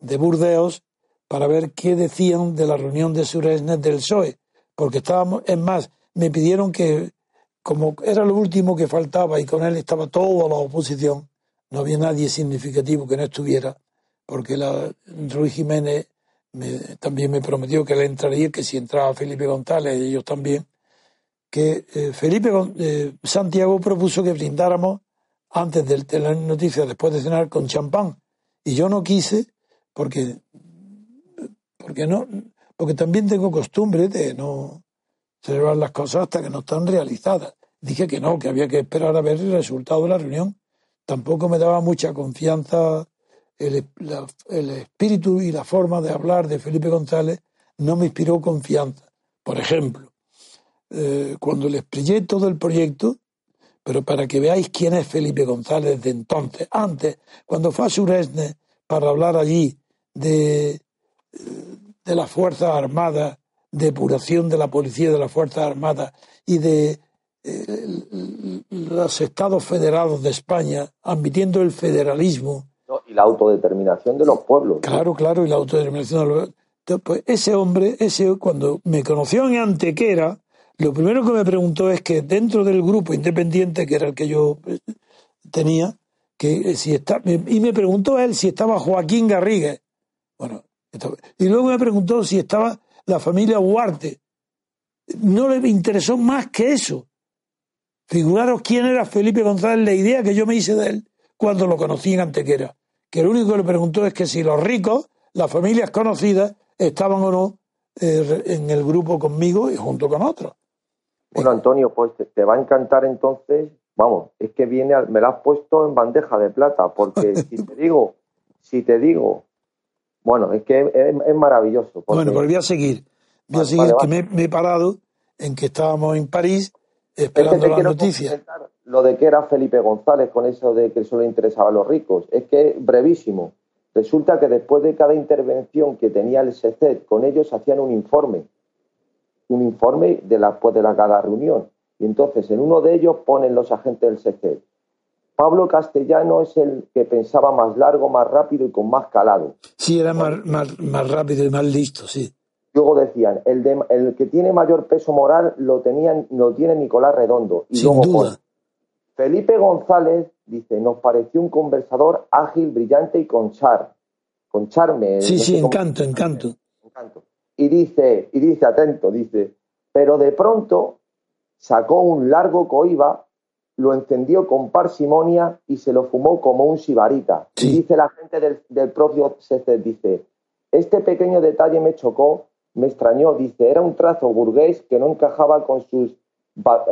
de Burdeos para ver qué decían de la reunión de Suresnes del PSOE, porque estábamos, es más, me pidieron que, como era lo último que faltaba y con él estaba toda la oposición, no había nadie significativo que no estuviera, porque la, Ruiz Jiménez también me prometió que le entraría, que si entraba Felipe González, ellos también, que eh, Felipe eh, Santiago propuso que brindáramos antes de tener noticias, después de cenar, con champán. Y yo no quise, porque, porque, no, porque también tengo costumbre de no celebrar las cosas hasta que no están realizadas. Dije que no, que había que esperar a ver el resultado de la reunión. Tampoco me daba mucha confianza el, espíritu y la forma de hablar de Felipe González no me inspiró confianza. Por ejemplo, eh, cuando le expliqué todo el proyecto, pero para que veáis quién es Felipe González de entonces, antes, cuando fue a Suresne para hablar allí de, de las Fuerzas Armadas, depuración de la policía de las Fuerzas Armadas y de eh, los estados federados de España, admitiendo el federalismo la autodeterminación de los pueblos. Claro, claro, y la autodeterminación de los pues ese hombre, ese cuando me conoció en Antequera, lo primero que me preguntó es que dentro del grupo independiente, que era el que yo eh, tenía, que si está, y me preguntó él si estaba Joaquín Garrigues. Bueno, y luego me preguntó si estaba la familia Huarte. No le interesó más que eso. Figuraros quién era Felipe González, la idea que yo me hice de él cuando lo conocí en Antequera que lo único que le preguntó es que si los ricos, las familias conocidas, estaban o no eh, en el grupo conmigo y junto con otros. Bueno, Antonio, pues te, va a encantar entonces, vamos, es que viene, me la has puesto en bandeja de plata, porque <laughs> si te digo, si te digo, bueno, es que es, maravilloso. Bueno, pues voy a seguir, voy a seguir, que me, he parado en que estábamos en París esperando las noticias. Lo de que era Felipe González con eso de que solo interesaba a los ricos, es que brevísimo. Resulta que después de cada intervención que tenía el SECET con ellos hacían un informe, un informe de la, pues de la cada reunión. Y entonces en uno de ellos ponen los agentes del SECET. Pablo Castellano es el que pensaba más largo, más rápido y con más calado. Sí, era más, más, rápido y más listo, sí. Luego decían, el, el que tiene mayor peso moral lo, tenían, lo tiene Nicolás Redondo. Y Sin duda. Felipe González dice, nos pareció un conversador ágil, brillante y con char, con charme. Sí, sí, encanto, encanto. Encanto. Y dice, y dice, atento, dice, pero de pronto sacó un largo coiba, lo encendió con parsimonia y se lo fumó como un sibarita. Y dice la gente del, propio César, dice, este pequeño detalle me chocó, me extrañó, dice, era un trazo burgués que no encajaba con sus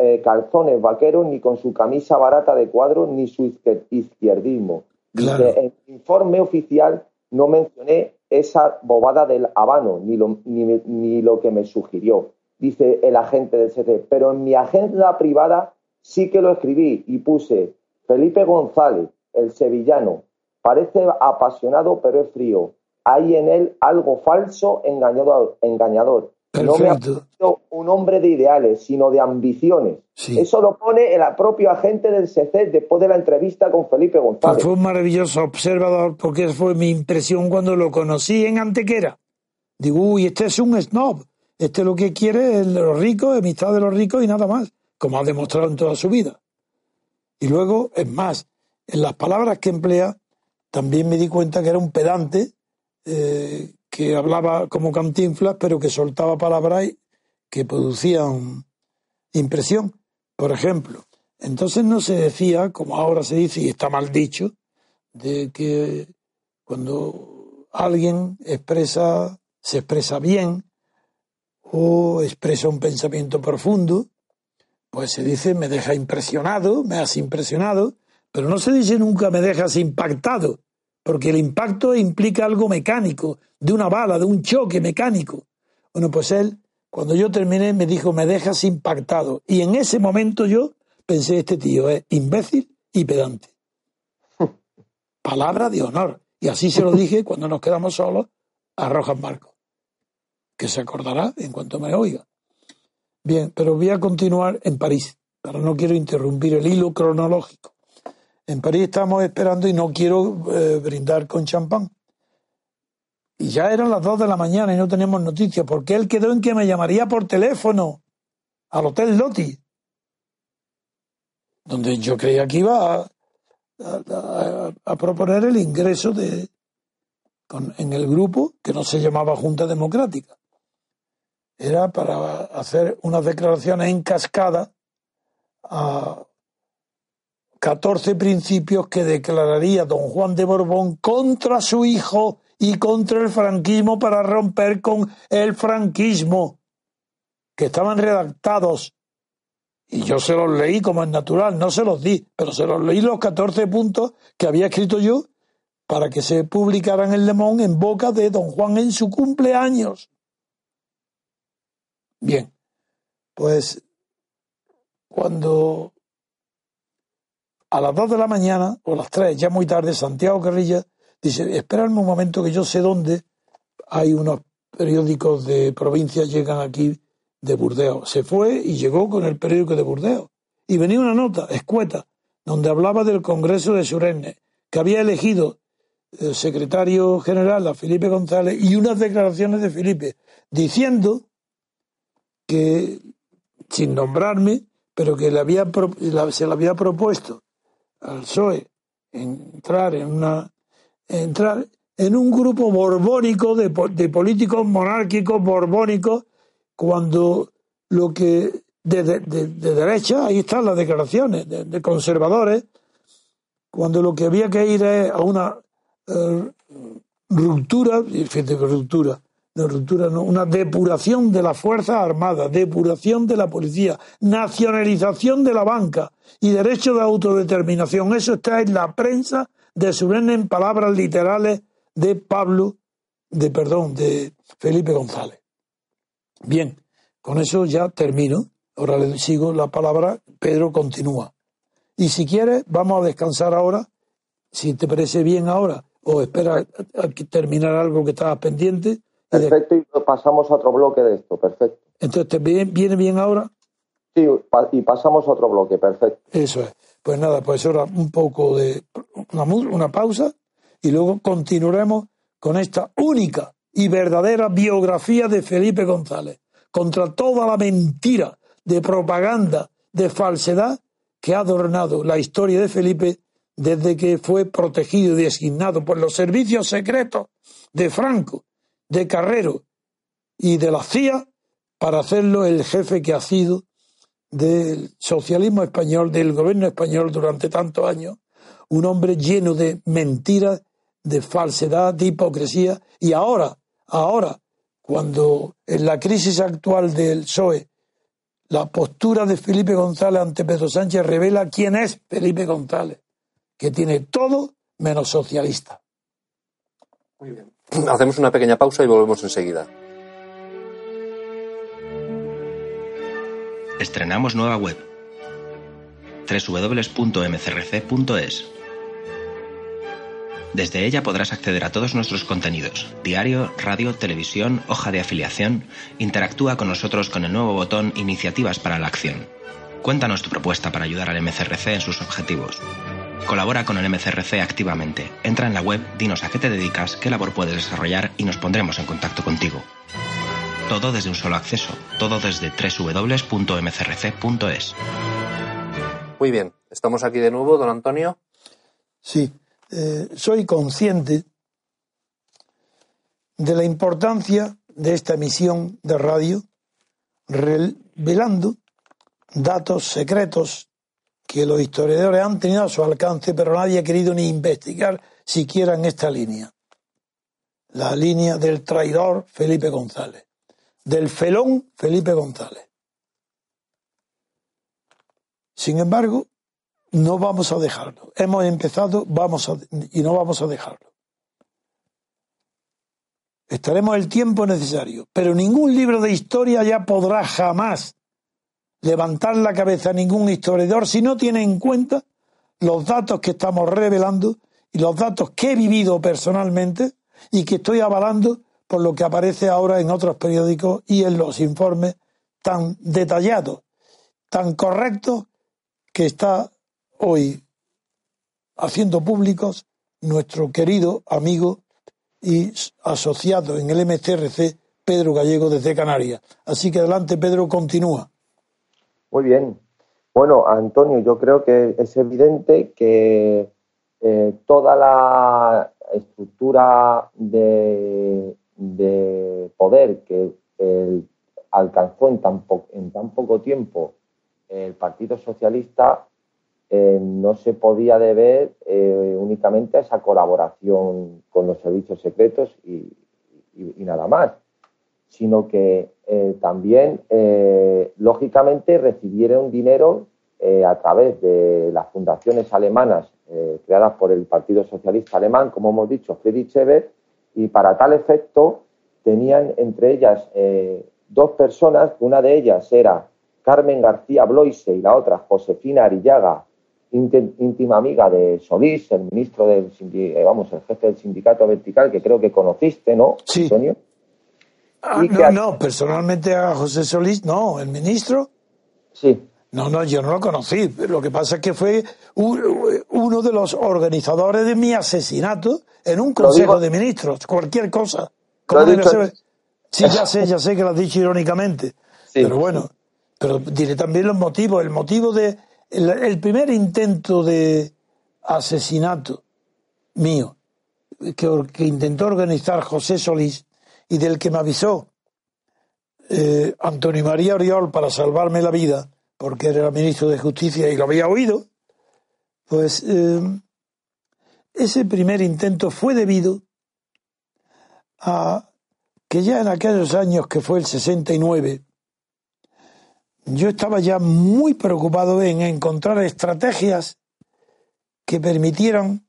eh, calzones vaqueros, ni con su camisa barata de cuadros, ni su izquierdismo. en el informe oficial no mencioné esa bobada del habano, ni lo, ni, lo que me sugirió, dice el agente del CC. Pero en mi agenda privada sí que lo escribí y puse Felipe González, el sevillano, parece apasionado pero es frío. Hay en él algo falso, engañador. engañador. No me ha un hombre de ideales, sino de ambiciones. Eso lo pone el propio agente del CC después de la entrevista con Felipe González. fue un maravilloso observador, porque fue mi impresión cuando lo conocí en Antequera. Digo, uy, este es un snob. Este lo que quiere es los ricos, amistad de los ricos y nada más, como ha demostrado en toda su vida. Y luego, es más, en las palabras que emplea, también me di cuenta que era un pedante eh, que hablaba como cantinflas, pero que soltaba palabras que producían impresión. Por ejemplo, entonces no se decía, como ahora se dice, y está mal dicho, de que cuando alguien expresa, se expresa bien o expresa un pensamiento profundo, pues se dice me deja impresionado, me has impresionado, pero no se dice nunca me dejas impactado, porque el impacto implica algo mecánico, de una bala, de un choque mecánico. Bueno, pues él, cuando yo terminé, me dijo, me dejas impactado. Y en ese momento yo pensé, este tío es imbécil y pedante. <laughs> Palabra de honor. Y así se lo dije cuando nos quedamos solos a Rojas Marco, que se acordará en cuanto me oiga. Bien, pero voy a continuar en París, pero no quiero interrumpir el hilo cronológico. En París estamos esperando y no quiero eh, brindar con champán. Y ya eran las dos de la mañana y no tenemos noticias, porque él quedó en que me llamaría por teléfono al Hotel Loti, donde yo creía que iba a, proponer el ingreso de, en el grupo que no se llamaba Junta Democrática. Era para hacer unas declaraciones en cascada a 14 principios que declararía don Juan de Borbón contra su hijo y contra el franquismo para romper con el franquismo, que estaban redactados. Y yo se los leí como es natural, no se los di, pero se los leí los 14 puntos que había escrito yo para que se publicaran en Le Monde en boca de don Juan en su cumpleaños. Bien, pues cuando a las 2 de la mañana o las 3, ya muy tarde, Santiago Carrilla Dice, esperadme un momento que yo sé dónde hay unos periódicos de provincia llegan aquí de Burdeos. Se fue y llegó con el periódico de Burdeos. Y venía una nota escueta donde hablaba del Congreso de Surenne, que había elegido el secretario general a Felipe González y unas declaraciones de Felipe diciendo que, sin nombrarme, pero que le había, se le había propuesto al PSOE entrar en una entrar en un grupo borbónico de, políticos monárquicos borbónicos cuando lo que de, derecha, ahí están las declaraciones de, conservadores, cuando lo que había que ir es a una eh, ruptura, ruptura, de ruptura, no, una depuración de las Fuerzas Armadas, depuración de la policía, nacionalización de la banca y derecho de autodeterminación. Eso está en la prensa de Surene en palabras literales de Pablo, de perdón, de Felipe González. Bien, con eso ya termino. Ahora le sigo la palabra. Pedro continúa. Y si quieres, vamos a descansar ahora, si te parece bien ahora, o espera a terminar algo que estaba pendiente. Perfecto, y pasamos a otro bloque de esto, perfecto. Entonces, ¿te viene bien ahora? Sí, y pasamos a otro bloque, perfecto. Eso es. Pues nada, pues ahora un poco de una, una pausa y luego continuaremos con esta única y verdadera biografía de Felipe González, contra toda la mentira de propaganda, de falsedad que ha adornado la historia de Felipe desde que fue protegido y designado por los servicios secretos de Franco, de Carrero y de la CIA para hacerlo el jefe que ha sido del socialismo español, del gobierno español durante tantos años, un hombre lleno de mentiras, de falsedad, de hipocresía, y ahora, ahora, cuando en la crisis actual del PSOE la postura de Felipe González ante Pedro Sánchez revela quién es Felipe González, que tiene todo menos socialista. Muy bien. <clears throat> Hacemos una pequeña pausa y volvemos enseguida. Estrenamos nueva web www.mcrc.es desde ella podrás acceder a todos nuestros contenidos, diario, radio, televisión, hoja de afiliación. Interactúa con nosotros con el nuevo botón Iniciativas para la Acción. Cuéntanos tu propuesta para ayudar al MCRC en sus objetivos. Colabora con el MCRC activamente. Entra en la web, dinos a qué te dedicas, qué labor puedes desarrollar y nos pondremos en contacto contigo. Todo desde un solo acceso, todo desde www.mcrc.es. Muy bien, estamos aquí de nuevo, don Antonio. Sí, eh, soy consciente de la importancia de esta emisión de radio, revelando datos secretos que los historiadores han tenido a su alcance, pero nadie ha querido ni investigar siquiera en esta línea. La línea del traidor Felipe González, del felón Felipe González. Sin embargo, no vamos a dejarlo. Hemos empezado vamos y no vamos a dejarlo. Estaremos el tiempo necesario, pero ningún libro de historia ya podrá jamás levantar la cabeza a ningún historiador si no tiene en cuenta los datos que estamos revelando y los datos que he vivido personalmente y que estoy avalando por lo que aparece ahora en otros periódicos y en los informes tan detallados, tan correctos que está hoy haciendo públicos nuestro querido amigo y asociado en el MCRC, Pedro Gallego desde Canarias. Así que adelante, Pedro, continúa. Muy bien. Bueno, Antonio, yo creo que es evidente que eh, toda la estructura de, poder que alcanzó en tan, poco tiempo el Partido Socialista eh, no se podía deber eh, únicamente a esa colaboración con los servicios secretos y, nada más, sino que eh, también, lógicamente, recibieron dinero a través de las fundaciones alemanas creadas por el Partido Socialista Alemán, como hemos dicho, Friedrich Ebert, y para tal efecto tenían entre ellas dos personas, una de ellas era Carmen García Bloise y la otra Josefina Arillaga íntima amiga de Solís, el ministro del eh, vamos, el jefe del sindicato vertical, que creo que conociste, ¿no, sí. Antonio? Ah, no, no, personalmente a José Solís, no, el ministro. Sí. No, no, yo no lo conocí. Lo que pasa es que fue uno de los organizadores de mi asesinato en un consejo de ministros, cualquier cosa. Sí, ya sé, ya <laughs> sé que lo has dicho irónicamente. pero bueno, pero diré también los motivos. El motivo de el, primer intento de asesinato mío que, intentó organizar José Solís y del que me avisó eh, Antonio María Oriol para salvarme la vida, porque era ministro de Justicia y lo había oído, pues eh, ese primer intento fue debido a que ya en aquellos años que fue el 69, yo estaba ya muy preocupado en encontrar estrategias que permitieran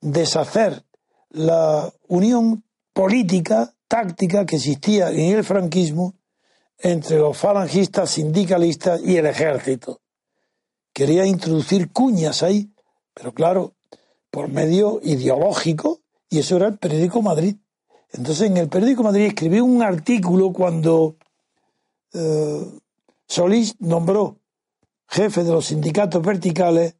deshacer la unión política, táctica que existía en el franquismo entre los falangistas, sindicalistas y el ejército. Quería introducir cuñas ahí, pero claro, por medio ideológico, y eso era el periódico Madrid. Entonces en el periódico Madrid escribí un artículo cuando eh, Solís nombró jefe de los sindicatos verticales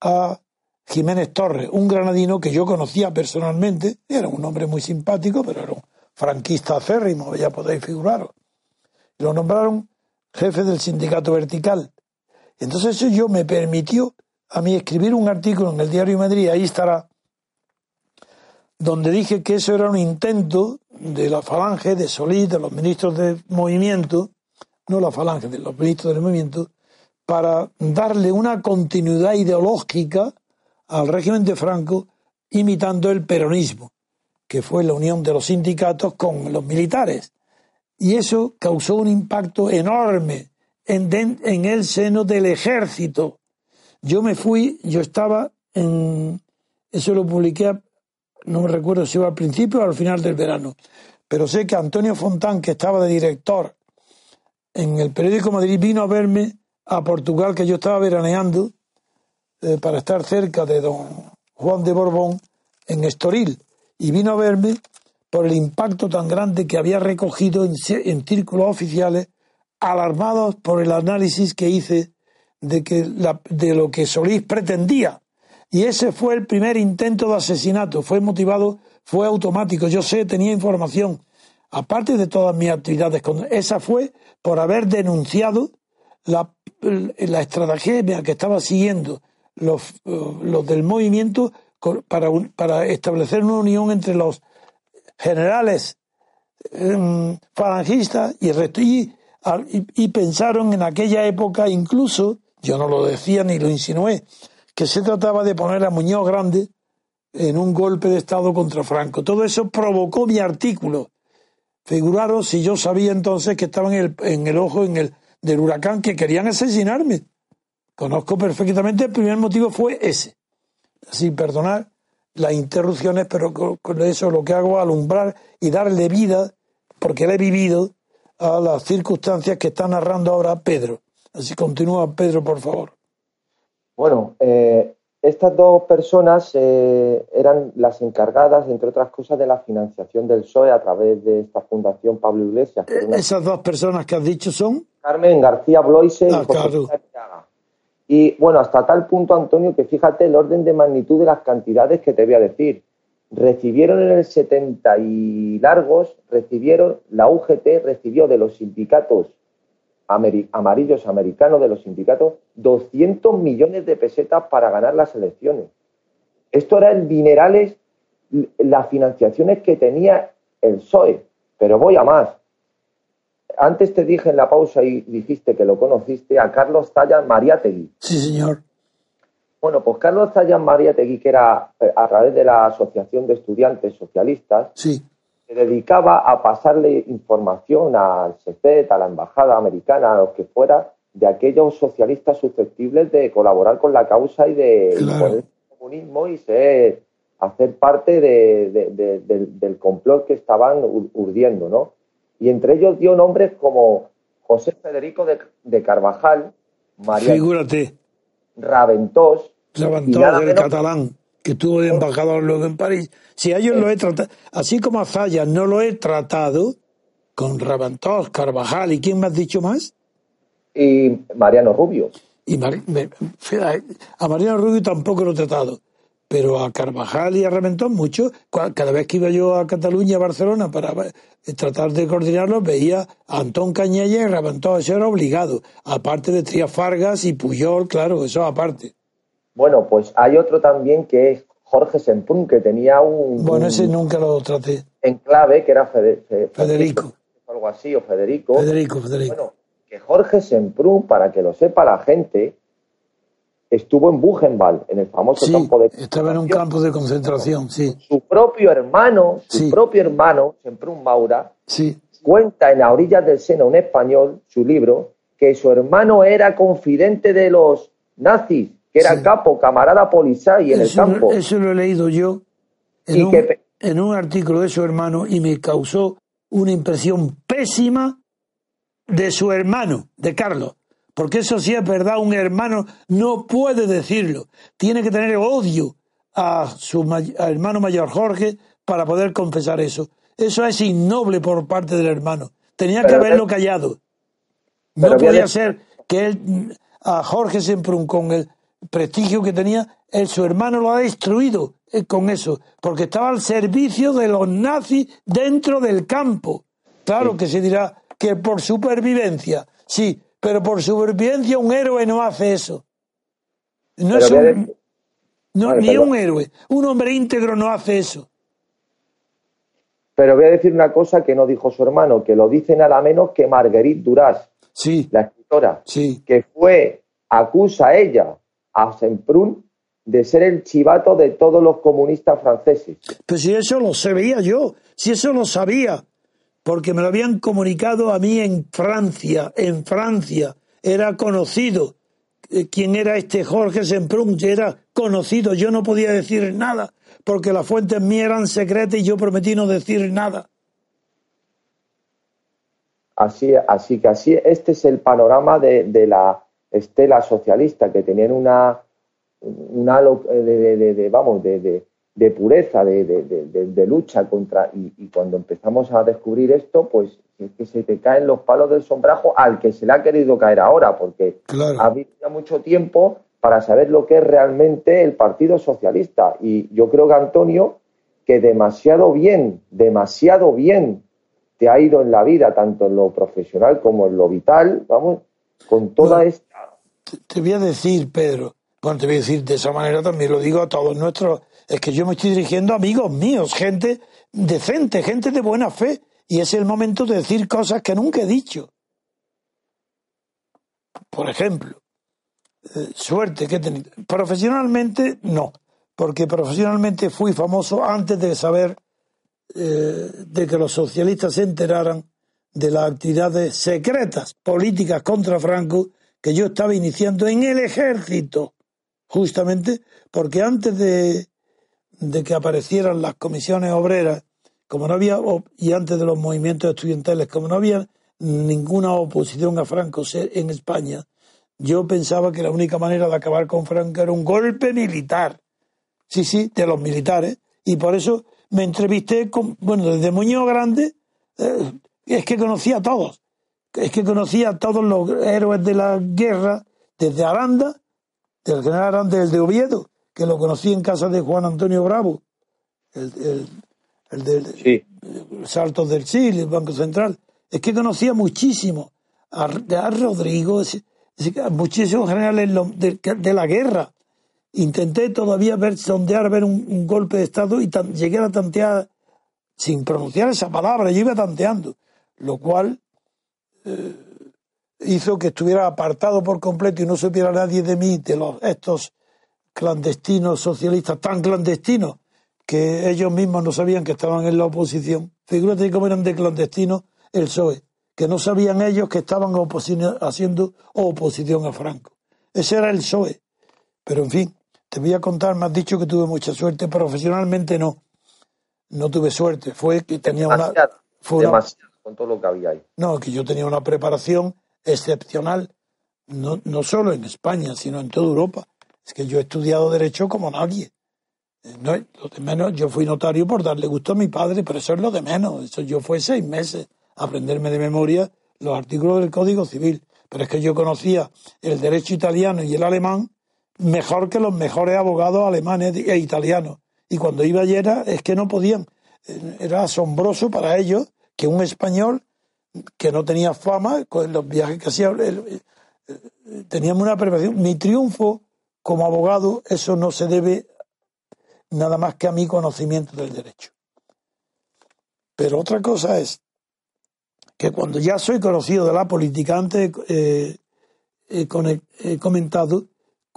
a Jiménez Torres, un granadino que yo conocía personalmente, era un hombre muy simpático, pero era un franquista acérrimo, ya podéis figuraros. Lo nombraron jefe del sindicato vertical. Entonces eso yo me permitió a mí escribir un artículo en el Diario Madrid, ahí estará, donde dije que eso era un intento de la falange, de Solís, de los ministros del movimiento, no la falange, de los ministros del movimiento, para darle una continuidad ideológica al régimen de Franco, imitando el peronismo, que fue la unión de los sindicatos con los militares. Y eso causó un impacto enorme en, en el seno del ejército. Yo me fui, yo estaba en, eso lo publiqué, no me recuerdo si iba al principio o al final del verano, pero sé que Antonio Fontán, que estaba de director en el periódico Madrid, vino a verme a Portugal, que yo estaba veraneando, eh, para estar cerca de don Juan de Borbón en Estoril, y vino a verme por el impacto tan grande que había recogido en, círculos oficiales, alarmados por el análisis que hice de, que de lo que Solís pretendía. Y ese fue el primer intento de asesinato, fue motivado, fue automático, yo sé, tenía información, aparte de todas mis actividades, esa fue por haber denunciado la, la estrategia que estaba siguiendo los, los del movimiento para, para establecer una unión entre los generales em, falangistas y el resto. Y, y, pensaron en aquella época, incluso, yo no lo decía ni lo insinué, que se trataba de poner a Muñoz Grande en un golpe de Estado contra Franco. Todo eso provocó mi artículo. Figuraros si yo sabía entonces que estaba en el, en el ojo en el, del huracán, que querían asesinarme. Conozco perfectamente, el primer motivo fue ese. Sin perdonar las interrupciones, pero con eso lo que hago es alumbrar y darle vida, porque le he vivido, a las circunstancias que está narrando ahora Pedro. Así continúa Pedro, por favor. Bueno, eh, estas dos personas eh, eran las encargadas, entre otras cosas, de la financiación del PSOE a través de esta fundación Pablo Iglesias. Eh, ¿Esas dos personas que has dicho son? Carmen García Bloise y ah, José y bueno, hasta tal punto, Antonio, que fíjate el orden de magnitud de las cantidades que te voy a decir. Recibieron en el 70 y largos, recibieron, la UGT recibió de los sindicatos amarillos americanos, de los sindicatos, 200 millones de pesetas para ganar las elecciones. Esto era el dinerales, las financiaciones que tenía el PSOE. Pero voy a más antes te dije en la pausa y dijiste que lo conociste a Carlos Tallan Mariategui. Sí, señor. Bueno, pues Carlos Tallan Mariategui, que era eh, a través de la Asociación de Estudiantes Socialistas, sí. se dedicaba a pasarle información al CECET, a la Embajada Americana, a los que fuera, de aquellos socialistas susceptibles de colaborar con la causa y de el comunismo y ser, hacer parte del complot que estaban urdiendo, ¿no? Y entre ellos dio nombres como José Federico de, Carvajal, María Figúrate. Raventós. Raventós, del catalán, que estuvo de embajador luego en París. Si a ellos lo he tratado, así como a Zaya no lo he tratado, con Raventós, Carvajal, ¿y quién me has dicho más? Y Mariano Rubio. Y a Mariano Rubio tampoco lo he tratado pero a Carvajal y a Reventón mucho. Cada vez que iba yo a Cataluña, a Barcelona, para eh, tratar de coordinarlo, veía a Antón Cañella y Reventón, eso era obligado, aparte de Trías Fargas y Puyol, claro, eso aparte. Bueno, pues hay otro también que es Jorge Semprún, que tenía un... Bueno, ese nunca lo traté. En clave, que era Federico. Algo así, o Federico. Federico, Federico. Bueno, que Jorge Semprún, para que lo sepa la gente, estuvo en Buchenwald, en el famoso Sí, campo de estaba en un campo de concentración, sí, Su propio hermano, su Sí. propio hermano, Semprún Maura, sí, cuenta en A orillas del Sena, un español, su libro, que su hermano era confidente de los nazis, que era capo, camarada policía en el campo. eso lo he leído yo en Y un, que pe- en un artículo de su hermano y me causó una impresión pésima de su hermano, de Carlos. Porque eso sí es verdad, un hermano no puede decirlo. Tiene que tener odio a su may- hermano mayor Jorge para poder confesar eso. Eso es innoble por parte del hermano. Tenía que haberlo callado. No podía ser que él, a Jorge Semprún, con el prestigio que tenía, él, su hermano lo ha destruido eh, con eso, porque estaba al servicio de los nazis dentro del campo. Claro que se dirá que por supervivencia, sí, pero por supervivencia un héroe no hace eso. No Pero es un- no, Vale, ni perdón. un héroe. Un hombre íntegro no hace eso. Pero voy a decir una cosa que no dijo su hermano, que lo dice nada menos que Marguerite Duras, Sí, la escritora, sí. que fue, acusa a ella, a Semprún, de ser el chivato de todos los comunistas franceses. Pues si eso lo sabía yo, si eso lo sabía, porque me lo habían comunicado a mí en Francia, en Francia, era conocido eh, quién era este Jorge Semprún, era conocido, yo no podía decir nada, porque las fuentes mías eran secretas y yo prometí no decir nada. Así, así que así, este es el panorama de, la estela socialista, que tenían una, un halo de, de- de- de, vamos, de, de- pureza, de, de- de- de- de lucha contra, y, y cuando empezamos a descubrir esto, pues es que se te caen los palos del sombrajo al que se le ha querido caer ahora, porque Claro. ha habido ya mucho tiempo para saber lo que es realmente el Partido Socialista. Y yo creo que Antonio, que demasiado bien, demasiado bien te ha ido en la vida, tanto en lo profesional como en lo vital, vamos, con toda Bueno. esta... Te voy a decir, Pedro, bueno, te voy a decir de esa manera también lo digo a todos nuestros, es que yo me estoy dirigiendo a amigos míos, gente decente, gente de buena fe, y es el momento de decir cosas que nunca he dicho. Por ejemplo, eh, suerte que he tenido. Profesionalmente, no, porque profesionalmente fui famoso antes de saber eh, de que los socialistas se enteraran de las actividades secretas políticas contra Franco que yo estaba iniciando en el ejército, justamente porque antes de, de que aparecieran las comisiones obreras, como no había, y antes de los movimientos estudiantiles, como no había ninguna oposición a Franco en España, yo pensaba que la única manera de acabar con Franco era un golpe militar. Sí, sí, de los militares. Y por eso me entrevisté con, bueno, desde Muñoz Grande, eh, es que conocía a todos. Es que conocía a todos los héroes de la guerra, desde Aranda, del general Aranda, el de Oviedo, que lo conocí en casa de Juan Antonio Bravo, el, el, el de Sí, Saltos del Chile, el Banco Central. Es que conocía muchísimo a, a Rodrigo, es- es que a muchísimos generales de, de la guerra. Intenté todavía ver, sondear, ver un, un golpe de Estado y tan- llegué a la tanteada sin pronunciar esa palabra, yo iba tanteando, lo cual eh, hizo que estuviera apartado por completo y no supiera nadie de mí, de los estos clandestinos socialistas tan clandestinos que ellos mismos no sabían que estaban en la oposición. Figúrate cómo eran de clandestinos el PSOE, que no sabían ellos que estaban haciendo oposición a Franco. Ese era el PSOE. Pero en fin, te voy a contar, me has dicho que tuve mucha suerte, profesionalmente no. No tuve suerte, fue que tenía una... demasiado, fue una- demasiado, con todo lo que había ahí. no, que yo tenía una preparación excepcional, no, no solo en España, sino en toda Europa. Es que yo he estudiado Derecho como nadie. Eh, No, lo de menos, yo fui notario por darle gusto a mi padre, pero eso es lo de menos. Yo fue seis meses a aprenderme de memoria los artículos del Código Civil. Pero es que yo conocía el derecho italiano y el alemán mejor que los mejores abogados alemanes e italianos. Y cuando iba era, es que no podían. Eh, Era asombroso para ellos que un español que no tenía fama con los viajes que hacía. eh, Teníamos una preparación. Mi triunfo como abogado, eso no se debe nada más que a mi conocimiento del derecho. Pero otra cosa es que cuando ya soy conocido de la política, antes eh, he, comentado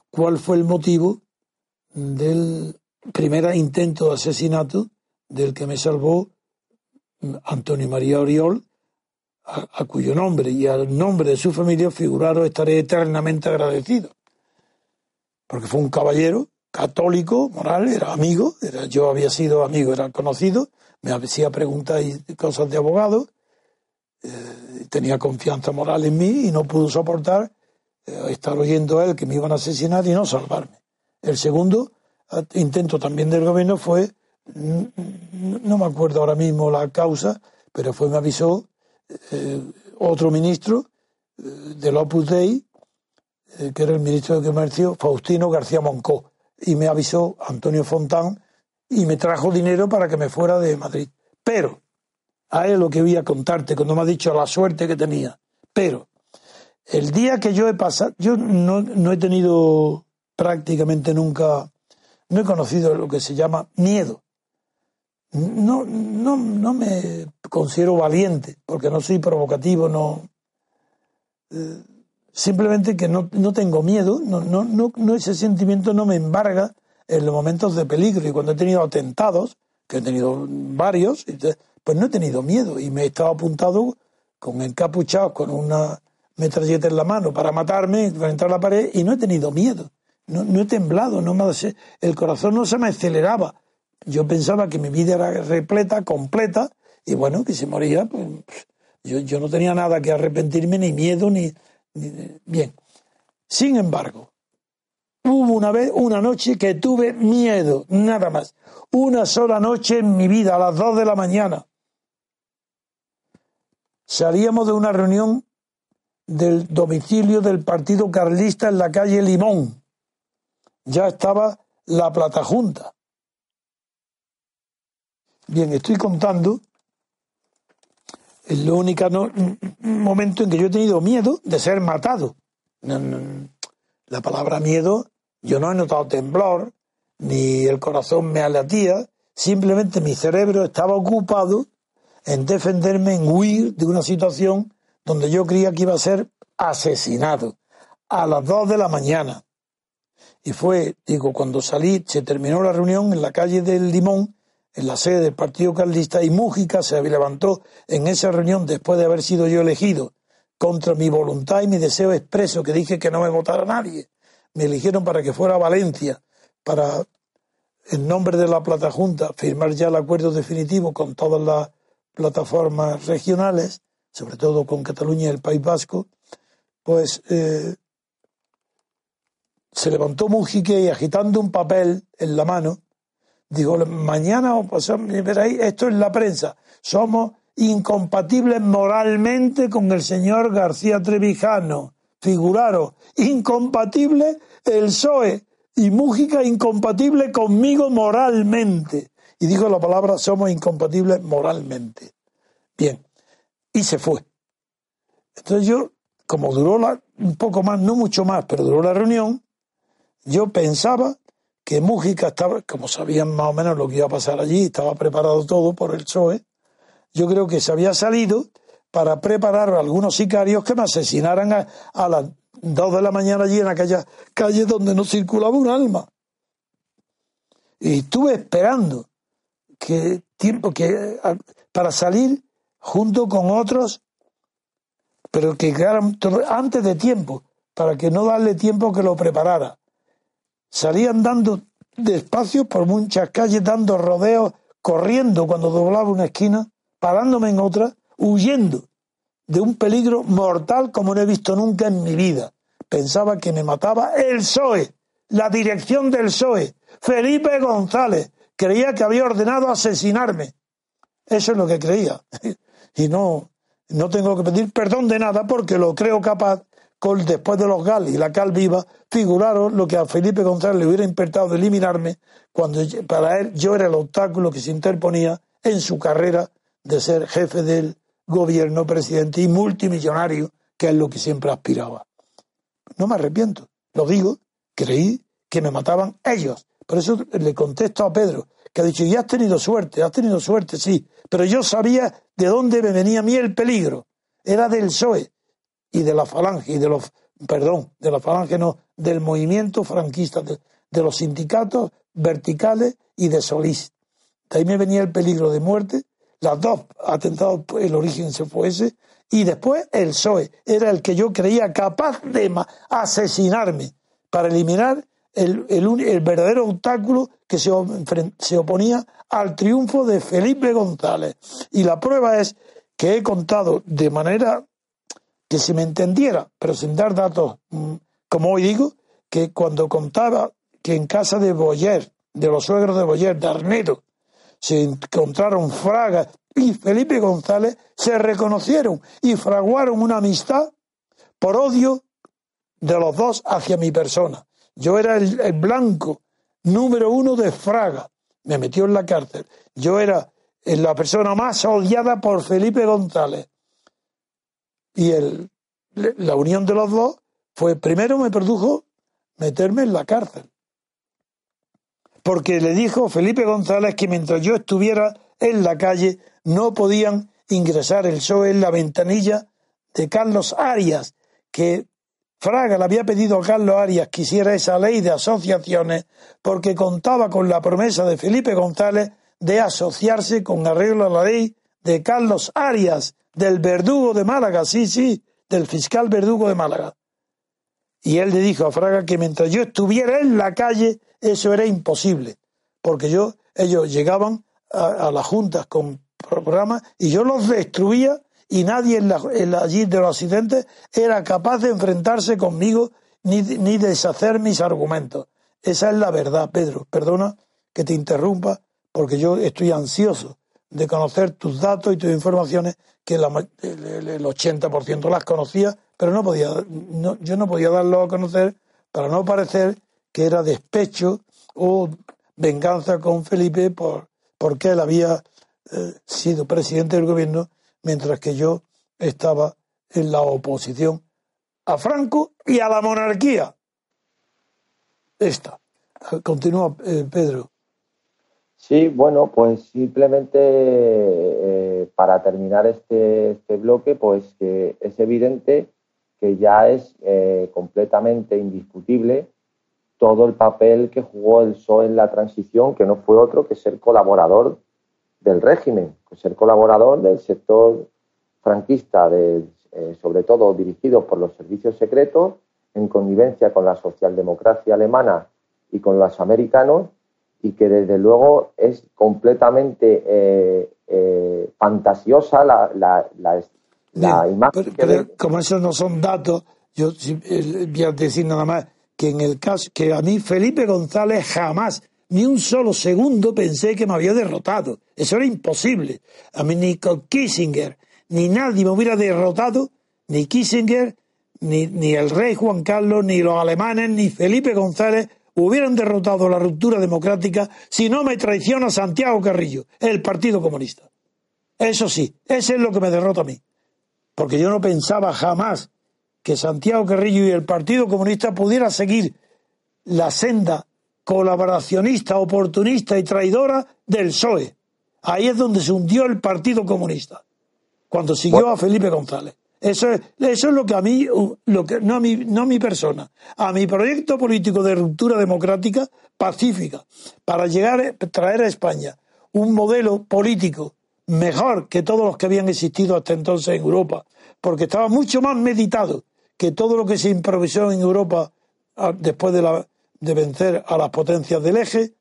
cuál fue el motivo del primer intento de asesinato del que me salvó Antonio María Oriol, a, cuyo nombre y al nombre de su familia figuraron estaré eternamente agradecido. Porque fue un caballero católico, moral, era amigo, yo había sido amigo, era conocido, me hacía preguntas y cosas de abogado, eh, tenía confianza moral en mí y no pudo soportar eh, estar oyendo a él que me iban a asesinar y no salvarme. El segundo intento también del gobierno fue, no me acuerdo ahora mismo la causa, pero fue, me avisó eh, otro ministro del Opus Dei, que era el ministro de Comercio, Faustino García Moncó, y me avisó Antonio Fontán y me trajo dinero para que me fuera de Madrid. Pero, a él lo que voy a contarte, cuando me ha dicho la suerte que tenía, pero el día que yo he pasado, yo no, no he tenido prácticamente nunca, no he conocido lo que se llama miedo. No, no, no me considero valiente, porque no soy provocativo, no. Eh, simplemente que no, no tengo miedo, no, no, no, ese sentimiento no me embarga en los momentos de peligro. Y cuando he tenido atentados, que he tenido varios, pues no he tenido miedo y me he estado apuntado con encapuchados, con una metralleta en la mano para matarme, enfrentar la pared y no he tenido miedo. No, no he temblado, no me, el corazón no se me aceleraba. Yo pensaba que mi vida era repleta, completa, y bueno, que se moría, pues yo, yo no tenía nada que arrepentirme, ni miedo, ni, Bien. Sin embargo, hubo una vez, una noche que tuve miedo, nada más. Una sola noche en mi vida, a las dos de la mañana. Salíamos de una reunión del domicilio del Partido Carlista en la calle Limón. Ya estaba la plata junta. Bien, estoy contando el único momento en que yo he tenido miedo de ser matado. la palabra miedo, yo no he notado temblor, ni el corazón me alatía, simplemente mi cerebro estaba ocupado en defenderme, en huir de una situación donde yo creía que iba a ser asesinado a las dos de la mañana. Y fue, digo, cuando salí, se terminó la reunión en la calle del Limón, en la sede del Partido Carlista y Mújica se levantó en esa reunión después de haber sido yo elegido contra mi voluntad y mi deseo expreso que dije que no me votara nadie. Me eligieron para que fuera a Valencia, para, en nombre de la Plata Junta, firmar ya el acuerdo definitivo con todas las plataformas regionales, sobre todo con Cataluña y el País Vasco, pues eh, se levantó Mújica y agitando un papel en la mano, Digo, mañana o veréis, esto es la prensa. Somos incompatibles moralmente con el señor García Trevijano. Figuraros, incompatible el PSOE y Mújica incompatible conmigo moralmente. Y dijo la palabra, somos incompatibles moralmente. Bien, y se fue. Entonces yo, como duró la, un poco más, no mucho más, pero duró la reunión, yo pensaba que Mújica estaba, como sabían más o menos lo que iba a pasar allí, estaba preparado todo por el PSOE, yo creo que se había salido para preparar a algunos sicarios que me asesinaran a, las dos de la mañana allí en aquella calle donde no circulaba un alma. Y estuve esperando que tiempo que para salir junto con otros, pero que quedaran antes de tiempo, para que no darle tiempo que lo preparara salían dando despacio por muchas calles, dando rodeos, corriendo cuando doblaba una esquina, parándome en otra, huyendo de un peligro mortal como no he visto nunca en mi vida. Pensaba que me mataba el PSOE, la dirección del PSOE, Felipe González. Creía que había ordenado asesinarme. Eso es lo que creía. <laughs> Y no, no tengo que pedir perdón de nada porque lo creo capaz después de los Gal y la Cal Viva, figuraron lo que a Felipe González le hubiera importado eliminarme cuando para él yo era el obstáculo que se interponía en su carrera de ser jefe del gobierno, presidente y multimillonario, que es lo que siempre aspiraba. No me arrepiento, lo digo, creí que me mataban ellos. Por eso le contesto a Pedro, que ha dicho, y has tenido suerte, has tenido suerte, sí, pero yo sabía de dónde me venía a mí el peligro. Era del PSOE, y de la falange y de los perdón, de la falange no, del movimiento franquista, de, los sindicatos verticales y de Solís. De ahí me venía el peligro de muerte, las dos atentados, el origen se fue ese, y después el PSOE, era el que yo creía capaz de asesinarme para eliminar el, el, verdadero obstáculo que se, se oponía al triunfo de Felipe González. Y la prueba es que he contado de manera que se me entendiera, pero sin dar datos, mm, como hoy digo, que cuando contaba que en casa de Boyer, de los suegros de Boyer, de Arnedo, se encontraron Fraga y Felipe González, se reconocieron y fraguaron una amistad por odio de los dos hacia mi persona. Yo era el, blanco número uno de Fraga. Me metió en la cárcel. Yo era la persona más odiada por Felipe González. Y el, la unión de los dos fue, primero me produjo meterme en la cárcel. Porque le dijo Felipe González que mientras yo estuviera en la calle no podían ingresar el PSOE en la ventanilla de Carlos Arias, que Fraga le había pedido a Carlos Arias que hiciera esa ley de asociaciones porque contaba con la promesa de Felipe González de asociarse con arreglo a la ley de Carlos Arias, del verdugo de Málaga, sí, sí, del fiscal verdugo de Málaga. Y él le dijo a Fraga que mientras yo estuviera en la calle, eso era imposible, porque yo, ellos llegaban a, las juntas con programas y yo los destruía y nadie en allí de los accidentes era capaz de enfrentarse conmigo ni, ni deshacer mis argumentos. Esa es la verdad, Pedro. Perdona que te interrumpa porque yo estoy ansioso de conocer tus datos y tus informaciones, que el, 80% las conocía, pero no podía, yo no podía darlo a conocer para no parecer que era despecho o venganza con Felipe por porque él había eh, sido presidente del gobierno mientras que yo estaba en la oposición a Franco y a la monarquía. Esta. Continúa eh, Pedro. Sí, bueno, pues simplemente eh, para terminar este, este, bloque, pues que es evidente que ya es eh, completamente indiscutible todo el papel que jugó el PSOE en la transición, que no fue otro que ser colaborador del régimen, pues ser colaborador del sector franquista, de, eh, sobre todo dirigido por los servicios secretos, en connivencia con la socialdemocracia alemana y con los americanos, y que desde luego es completamente eh, eh, fantasiosa la, la, la, imagen. Pero, como esos no son datos, yo voy a decir nada más que en el caso que a mí Felipe González jamás ni un solo segundo pensé que me había derrotado. Eso era imposible. A mí ni con Kissinger, ni nadie me hubiera derrotado, ni Kissinger, ni, ni el rey Juan Carlos, ni los alemanes, ni Felipe González hubieran derrotado la ruptura democrática si no me traiciona Santiago Carrillo, el Partido Comunista. Eso sí, ese es lo que me derrota a mí. Porque yo no pensaba jamás que Santiago Carrillo y el Partido Comunista pudieran seguir la senda colaboracionista, oportunista y traidora del PSOE. Ahí es donde se hundió el Partido Comunista, cuando siguió a Felipe González. Eso es, eso es lo que a mí, lo que, no, a mí, no a mi persona, a mi proyecto político de ruptura democrática pacífica, para llegar a traer a España un modelo político mejor que todos los que habían existido hasta entonces en Europa, porque estaba mucho más meditado que todo lo que se improvisó en Europa ah, después de la, de vencer a las potencias del eje,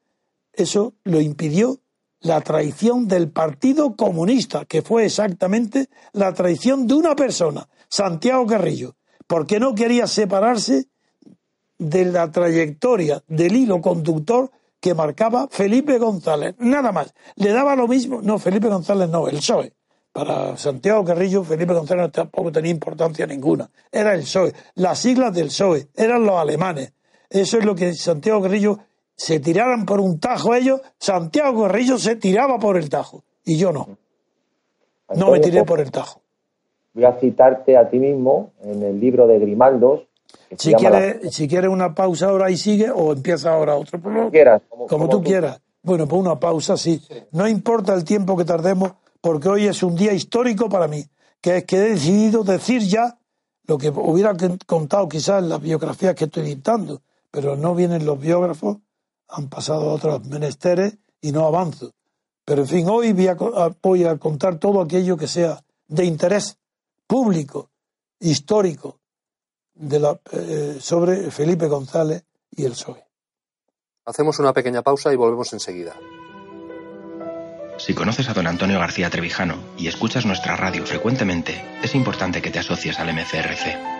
eso lo impidió la traición del Partido Comunista, que fue exactamente la traición de una persona, Santiago Carrillo, porque no quería separarse de la trayectoria del hilo conductor que marcaba Felipe González, nada más. Le daba lo mismo, no, Felipe González no, el PSOE. Para Santiago Carrillo, Felipe González tampoco tenía importancia ninguna. Era el PSOE. Las siglas del PSOE eran los alemanes. Eso es lo que Santiago Guerrillo se tiraran por un tajo ellos, Santiago Guerrillo se tiraba por el tajo y yo no. No me tiré por el tajo. Voy a citarte a ti mismo en el libro de Grimaldos. Si quieres, si quieres una pausa ahora y sigue o empieza ahora otro. Como, como, tú, quieras. Bueno, pues una pausa sí. No importa el tiempo que tardemos porque hoy es un día histórico para mí, que es que he decidido decir ya lo que hubiera contado quizás en las biografías que estoy dictando, pero no vienen los biógrafos, han pasado otros menesteres y no avanzo. Pero en fin, hoy voy a, contar todo aquello que sea de interés público, histórico, de la, eh, sobre Felipe González y el PSOE. Hacemos una pequeña pausa y volvemos enseguida. Si conoces a don Antonio García Trevijano y escuchas nuestra radio frecuentemente, es importante que te asocies al MCRC.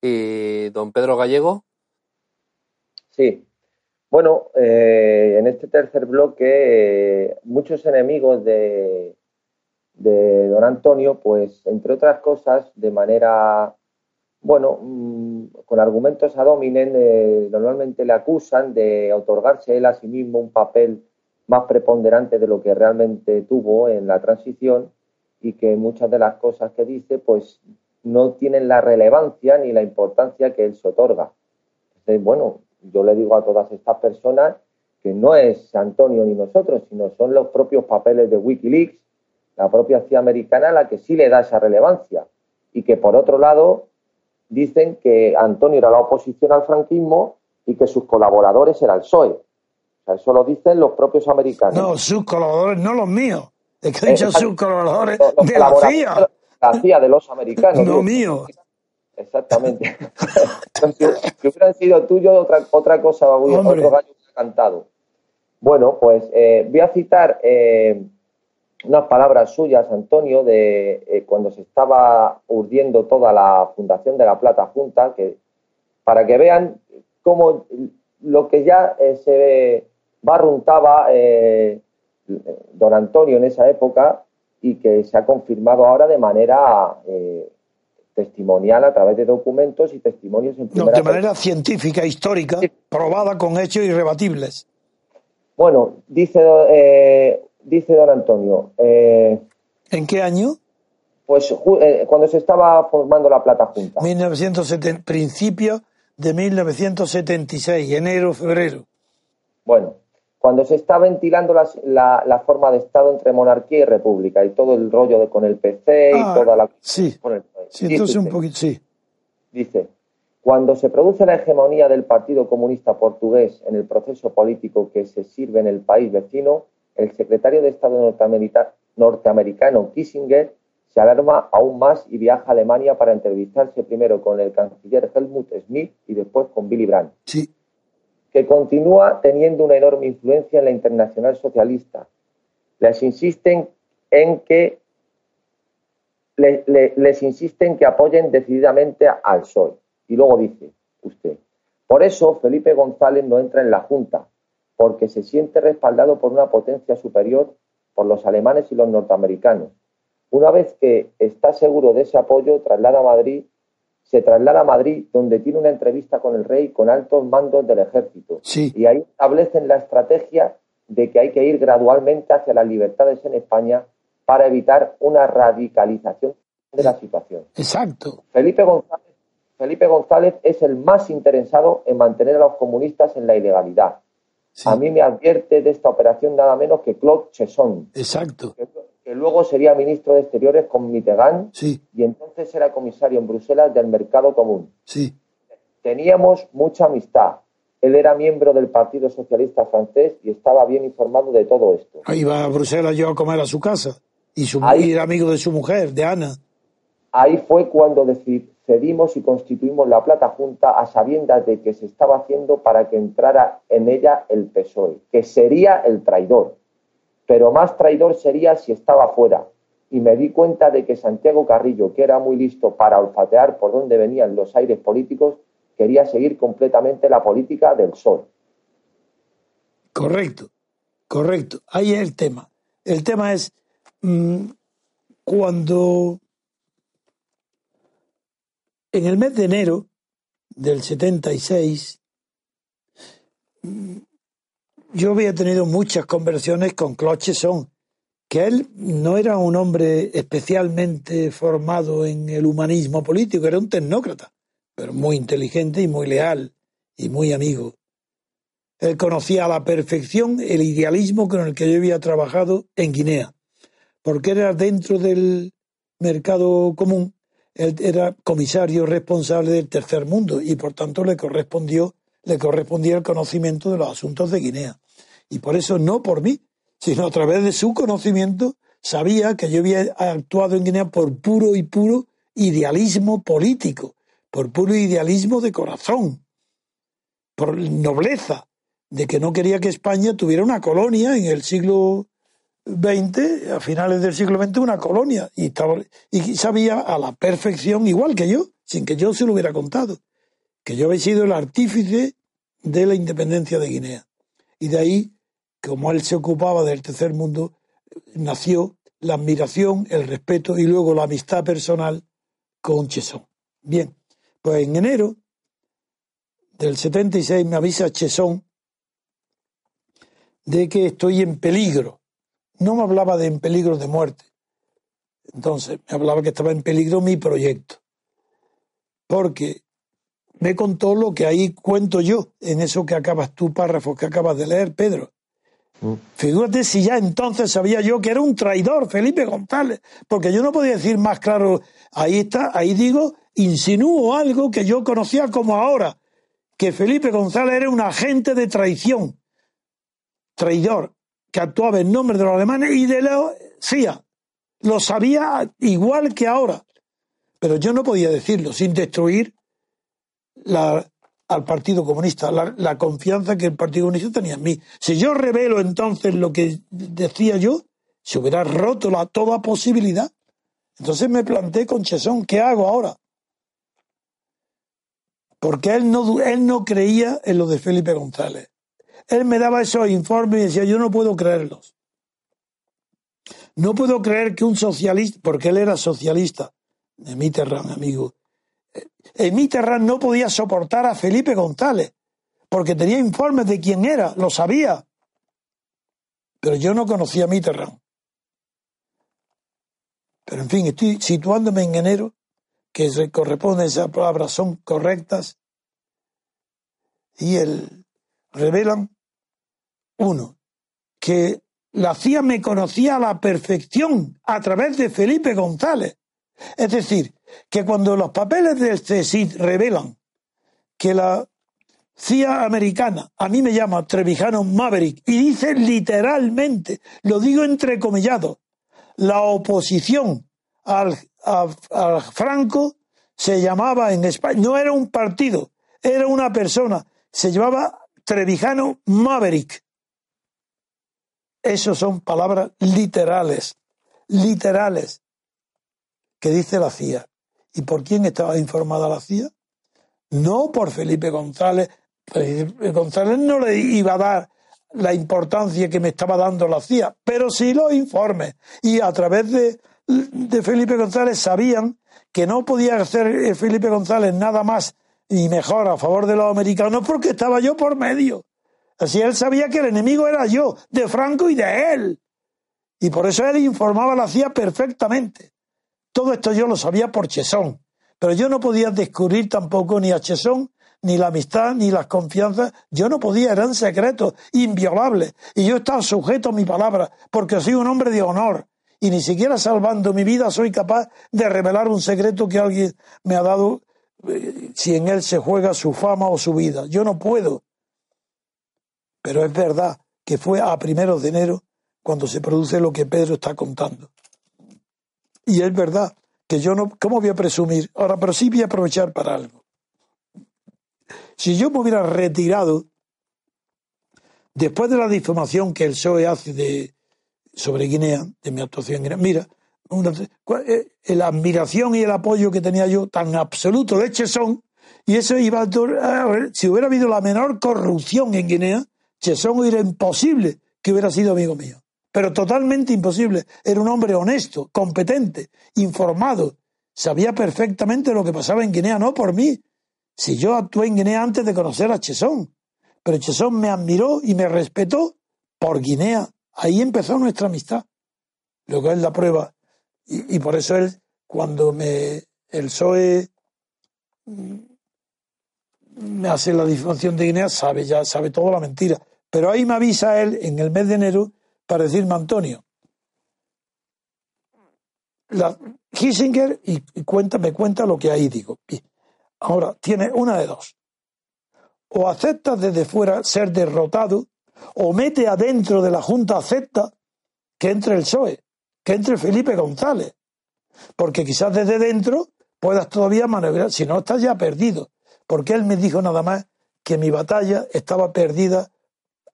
¿Y don Pedro Gallego? Sí. Bueno, eh, en este tercer bloque, eh, muchos enemigos de, de don Antonio, pues entre otras cosas, de manera bueno, mm, con argumentos a dominen, eh, normalmente le acusan de otorgarse él a sí mismo un papel más preponderante de lo que realmente tuvo en la transición y que muchas de las cosas que dice pues no tienen la relevancia ni la importancia que él se otorga. Entonces, bueno, yo le digo a todas estas personas que no es Antonio ni nosotros, sino son los propios papeles de Wikileaks, la propia CIA americana la que sí le da esa relevancia y que por otro lado dicen que Antonio era la oposición al franquismo y que sus colaboradores eran el PSOE. O sea, eso lo dicen los propios americanos. No, sus colaboradores, no los míos. Es que he dicho sus colaboradores de la CIA. La de los americanos. No míos. Exactamente. <laughs> si, hubieran sido tuyos, otra, otra cosa, otro gallo cantado. Bueno, pues eh, voy a citar eh, unas palabras suyas, Antonio, de eh, cuando se estaba urdiendo toda la fundación de la Plata Junta, que, para que vean cómo lo que ya se barruntaba eh, don Antonio en esa época y que se ha confirmado ahora de manera testimonial a través de documentos y testimonios en primera no, de manera científica, histórica, probada con hechos irrebatibles. Bueno, dice dice don Antonio. Eh, ¿En qué año? Pues eh, cuando se estaba formando la Plata Junta. 1970, principio de 1976, enero, febrero. Bueno, cuando se está ventilando la, la, forma de Estado entre monarquía y república y todo el rollo de, con el PC y ah, toda la... Sí, sí entonces un poquito, sí. Dice, cuando se produce la hegemonía del Partido Comunista Portugués en el proceso político que se sirve en el país vecino, el secretario de Estado norteamericano Kissinger se alarma aún más y viaja a Alemania para entrevistarse primero con el canciller Helmut Schmidt y después con Willy Brandt, sí. Que continúa teniendo una enorme influencia en la internacional socialista. Les insisten en que les insisten que apoyen decididamente al PSOE. Y luego dice usted, por eso Felipe González no entra en la Junta, porque se siente respaldado por una potencia superior por los alemanes y los norteamericanos. Una vez que está seguro de ese apoyo, traslada a Madrid, se traslada a Madrid, donde tiene una entrevista con el rey con altos mandos del ejército. Y ahí establecen la estrategia de que hay que ir gradualmente hacia las libertades en España para evitar una radicalización de la situación. Exacto. Felipe González, Felipe González es el más interesado en mantener a los comunistas en la ilegalidad a mí me advierte de esta operación nada menos que Claude Chesson. Exacto. Que, luego sería ministro de Exteriores con Mitterrand sí. y entonces era comisario en Bruselas del Mercado Común. Sí. Teníamos mucha amistad. Él era miembro del Partido Socialista francés y estaba bien informado de todo esto. Ahí va a Bruselas yo a comer a su casa y, su, Ahí, era amigo de su mujer, de Ana. Ahí fue cuando decidí cedimos y constituimos la Plata Junta a sabiendas de que se estaba haciendo para que entrara en ella el PSOE, que sería el traidor. Pero más traidor sería si estaba fuera. Y me di cuenta de que Santiago Carrillo, que era muy listo para olfatear por dónde venían los aires políticos, quería seguir completamente la política del sol. Correcto, correcto. Ahí es el tema. El tema es mm, cuando en el mes de enero del 76, yo había tenido muchas conversiones con Claude Son, que él no era un hombre especialmente formado en el humanismo político, era un tecnócrata, pero muy inteligente y muy leal y muy amigo. Él conocía a la perfección el idealismo con el que yo había trabajado en Guinea, porque era dentro del mercado común, él era comisario responsable del tercer mundo y por tanto le correspondió le correspondía el conocimiento de los asuntos de Guinea. Y por eso no por mí, sino a través de su conocimiento sabía que yo había actuado en Guinea por puro y puro idealismo político, por puro idealismo de corazón, por nobleza, de que no quería que España tuviera una colonia en el siglo XX, a finales del siglo XX, una colonia, y, y sabía a la perfección, igual que yo, sin que yo se lo hubiera contado, que yo había sido el artífice de la independencia de Guinea. Y de ahí, como él se ocupaba del tercer mundo, nació la admiración, el respeto y luego la amistad personal con Chesón. Bien, pues en enero del 76 me avisa Chesón de que estoy en peligro. No me hablaba de en peligro de muerte. Entonces me hablaba que estaba en peligro mi proyecto. Porque me contó lo que ahí cuento yo, en eso que acabas tú, párrafo que acabas de leer, Pedro. Mm. Figúrate si ya entonces sabía yo que era un traidor, Felipe González, porque yo no podía decir más claro, ahí está, ahí digo, insinúo algo que yo conocía como ahora, que Felipe González era un agente de traición, traidor, que actuaba en nombre de los alemanes y de la CIA. Lo sabía igual que ahora, pero yo no podía decirlo sin destruir la, al Partido Comunista, la, confianza que el Partido Comunista tenía en mí. Si yo revelo entonces lo que decía yo, se hubiera roto la, toda posibilidad. Entonces me planteé con Chesón, ¿qué hago ahora? Porque él no, él no creía en lo de Felipe González. Él me daba esos informes y decía, yo no puedo creerlos. No puedo creer que un socialista, porque él era socialista, de Mitterrand, amigo, Mitterrand no podía soportar a Felipe González, porque tenía informes de quién era, lo sabía. Pero yo no conocía a Mitterrand. Pero en fin, estoy situándome en enero, que se corresponde esas palabras, son correctas, y el, revelan, uno, que la CIA me conocía a la perfección a través de Felipe González. Es decir, que cuando los papeles del CSID revelan que la CIA americana, a mí me llama Trevijano Maverick, y dice literalmente, lo digo entrecomillado, la oposición al, al Franco se llamaba en España, no era un partido, era una persona, se llamaba Trevijano Maverick. Esas son palabras literales, literales que dice la CIA. ¿Y por quién estaba informada la CIA? No por Felipe González. Felipe González no le iba a dar la importancia que me estaba dando la CIA, pero sí los informes. Y a través de, Felipe González sabían que no podía hacer Felipe González nada más y mejor a favor de los americanos porque estaba yo por medio. Así él sabía que el enemigo era yo, de Franco y de él. Y por eso él informaba a la CIA perfectamente. Todo esto yo lo sabía por Chesón, pero yo no podía descubrir tampoco ni a Chesón, ni la amistad, ni las confianzas. Yo no podía, eran secretos, inviolables. Y yo estaba sujeto a mi palabra, porque soy un hombre de honor. Y ni siquiera salvando mi vida soy capaz de revelar un secreto que alguien me ha dado eh, si en él se juega su fama o su vida. Yo no puedo. Pero es verdad que fue a primeros de enero cuando se produce lo que Pedro está contando. Y es verdad que yo no, ¿cómo voy a presumir? Ahora, pero sí voy a aprovechar para algo. Si yo me hubiera retirado después de la difamación que el PSOE hace de, sobre Guinea, de mi actuación en Guinea, mira, eh, la admiración y el apoyo que tenía yo tan absoluto de Chesón, y eso iba a, ver, si hubiera habido la menor corrupción en Guinea, Chesón era imposible que hubiera sido amigo mío pero totalmente imposible. Era un hombre honesto, competente, informado, sabía perfectamente lo que pasaba en Guinea, no por mí. Si yo actué en Guinea antes de conocer a Chesón, pero Chesón me admiró y me respetó por Guinea. Ahí empezó nuestra amistad. Luego es la prueba. Y, y por eso él, cuando me, el PSOE mm, me hace la difamación de Guinea, sabe, ya sabe toda la mentira. Pero ahí me avisa él en el mes de enero para decirme, Antonio, la, Kissinger y, cuenta, me cuenta lo que ahí digo. Ahora, tiene una de dos. O acepta desde fuera ser derrotado, o mete adentro de la Junta, acepta que entre el PSOE, que entre Felipe González. Porque quizás desde dentro puedas todavía maniobrar, si no estás ya perdido. Porque él me dijo nada más que mi batalla estaba perdida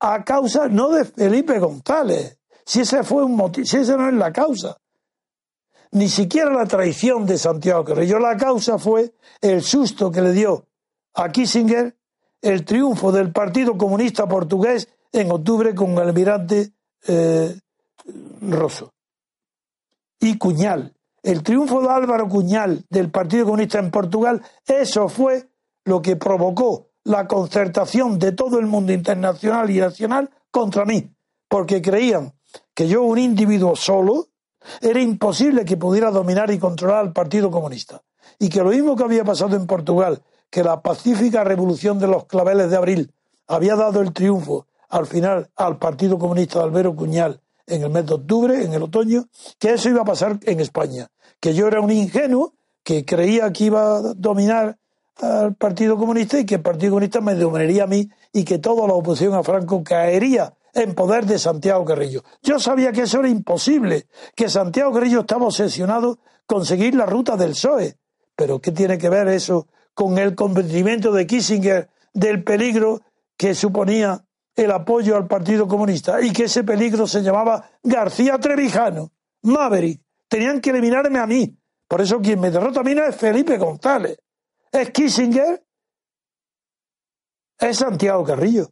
a causa no de Felipe González, si ese fue un motivo, si esa no es la causa, ni siquiera la traición de Santiago Carrillo. La causa fue el susto que le dio a Kissinger el triunfo del Partido Comunista Portugués en octubre con el almirante eh, Rosso. Y Cuñal. El triunfo de Álvaro Cuñal del Partido Comunista en Portugal, eso fue lo que provocó la concertación de todo el mundo internacional y nacional contra mí, porque creían que yo, un individuo solo, era imposible que pudiera dominar y controlar al Partido Comunista. Y que lo mismo que había pasado en Portugal, que la pacífica revolución de los claveles de abril había dado el triunfo al final al Partido Comunista de Albero Cuñal en el mes de octubre, en el otoño, que eso iba a pasar en España. Que yo era un ingenuo que creía que iba a dominar al Partido Comunista y que el Partido Comunista me dominaría a mí y que toda la oposición a Franco caería en poder de Santiago Carrillo. Yo sabía que eso era imposible, que Santiago Carrillo estaba obsesionado con seguir la ruta del PSOE. Pero ¿qué tiene que ver eso con el convencimiento de Kissinger del peligro que suponía el apoyo al Partido Comunista y que ese peligro se llamaba García Trevijano, Maverick? Tenían que eliminarme a mí. Por eso quien me derrota a mí no es Felipe González, es Kissinger, es Santiago Carrillo.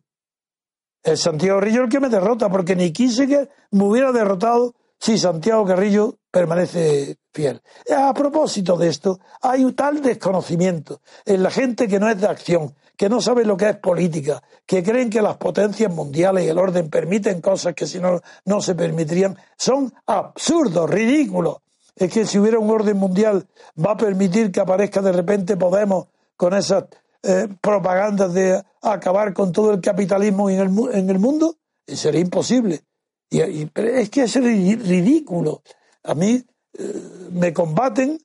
Es Santiago Carrillo el que me derrota, porque ni Kissinger me hubiera derrotado si Santiago Carrillo permanece fiel. A propósito de esto, hay un tal desconocimiento en la gente que no es de acción, que no sabe lo que es política, que creen que las potencias mundiales y el orden permiten cosas que si no, no se permitirían. Son absurdos, ridículos. Es que si hubiera un orden mundial va a permitir que aparezca de repente Podemos con esas eh, propagandas de acabar con todo el capitalismo en el, en el mundo, sería imposible. Y, es que es ridículo. A mí eh, me combaten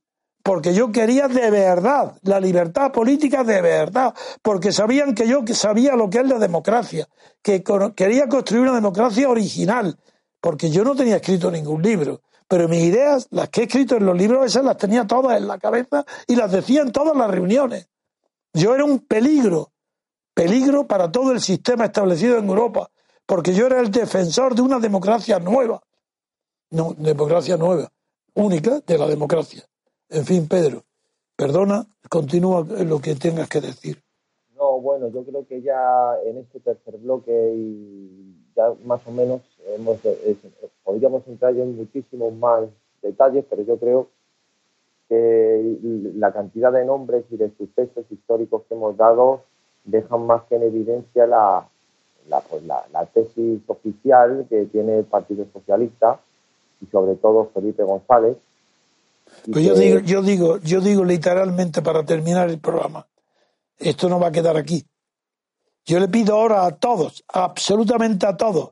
porque yo quería de verdad la libertad política de verdad, porque sabían que yo sabía lo que es la democracia, que quería construir una democracia original, porque yo no tenía escrito ningún libro, pero mis ideas, las que he escrito en los libros, esas las tenía todas en la cabeza y las decía en todas las reuniones. Yo era un peligro, peligro para todo el sistema establecido en Europa, porque yo era el defensor de una democracia nueva. No, democracia nueva, única de la democracia. En fin, Pedro, perdona, continúa lo que tengas que decir. No, bueno, yo creo que ya en este tercer bloque y ya más o menos hemos, eh, podríamos entrar en muchísimos más detalles, pero yo creo que la cantidad de nombres y de sucesos históricos que hemos dado dejan más que en evidencia la, la, pues la, tesis oficial que tiene el Partido Socialista y sobre todo Felipe González. Pues yo digo, yo digo, yo digo literalmente para terminar el programa, esto no va a quedar aquí. Yo le pido ahora a todos, absolutamente a todos,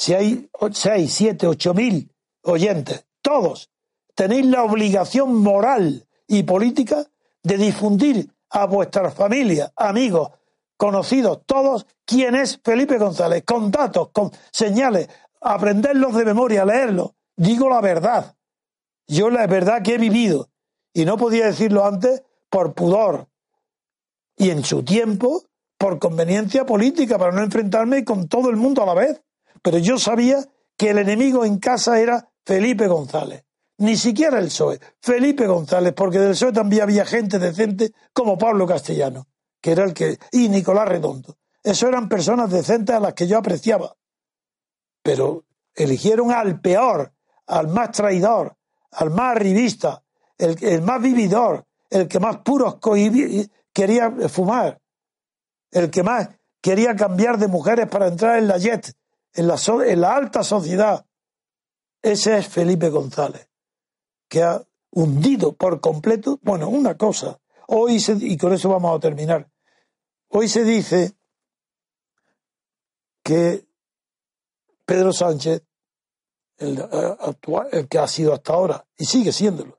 si hay seis, siete, ocho mil oyentes, todos, tenéis la obligación moral y política de difundir a vuestras familias, amigos, conocidos, todos, quién es Felipe González, con datos, con señales, aprenderlos de memoria, leerlos. Digo la verdad. Yo la verdad que he vivido. Y no podía decirlo antes por pudor. Y en su tiempo, por conveniencia política, para no enfrentarme con todo el mundo a la vez. Pero yo sabía que el enemigo en casa era Felipe González ni siquiera el PSOE, Felipe González, porque del PSOE también había gente decente como Pablo Castellano, que era el que, y Nicolás Redondo. Eso eran personas decentes a las que yo apreciaba. Pero eligieron al peor, al más traidor, al más arribista, el, más vividor, el que más puros quería fumar, el que más quería cambiar de mujeres para entrar en la jet, en la, en la alta sociedad. Ese es Felipe González, que ha hundido por completo, bueno, una cosa, hoy se, y con eso vamos a terminar, hoy se dice que Pedro Sánchez, el, eh, actual, el que ha sido hasta ahora, y sigue siéndolo,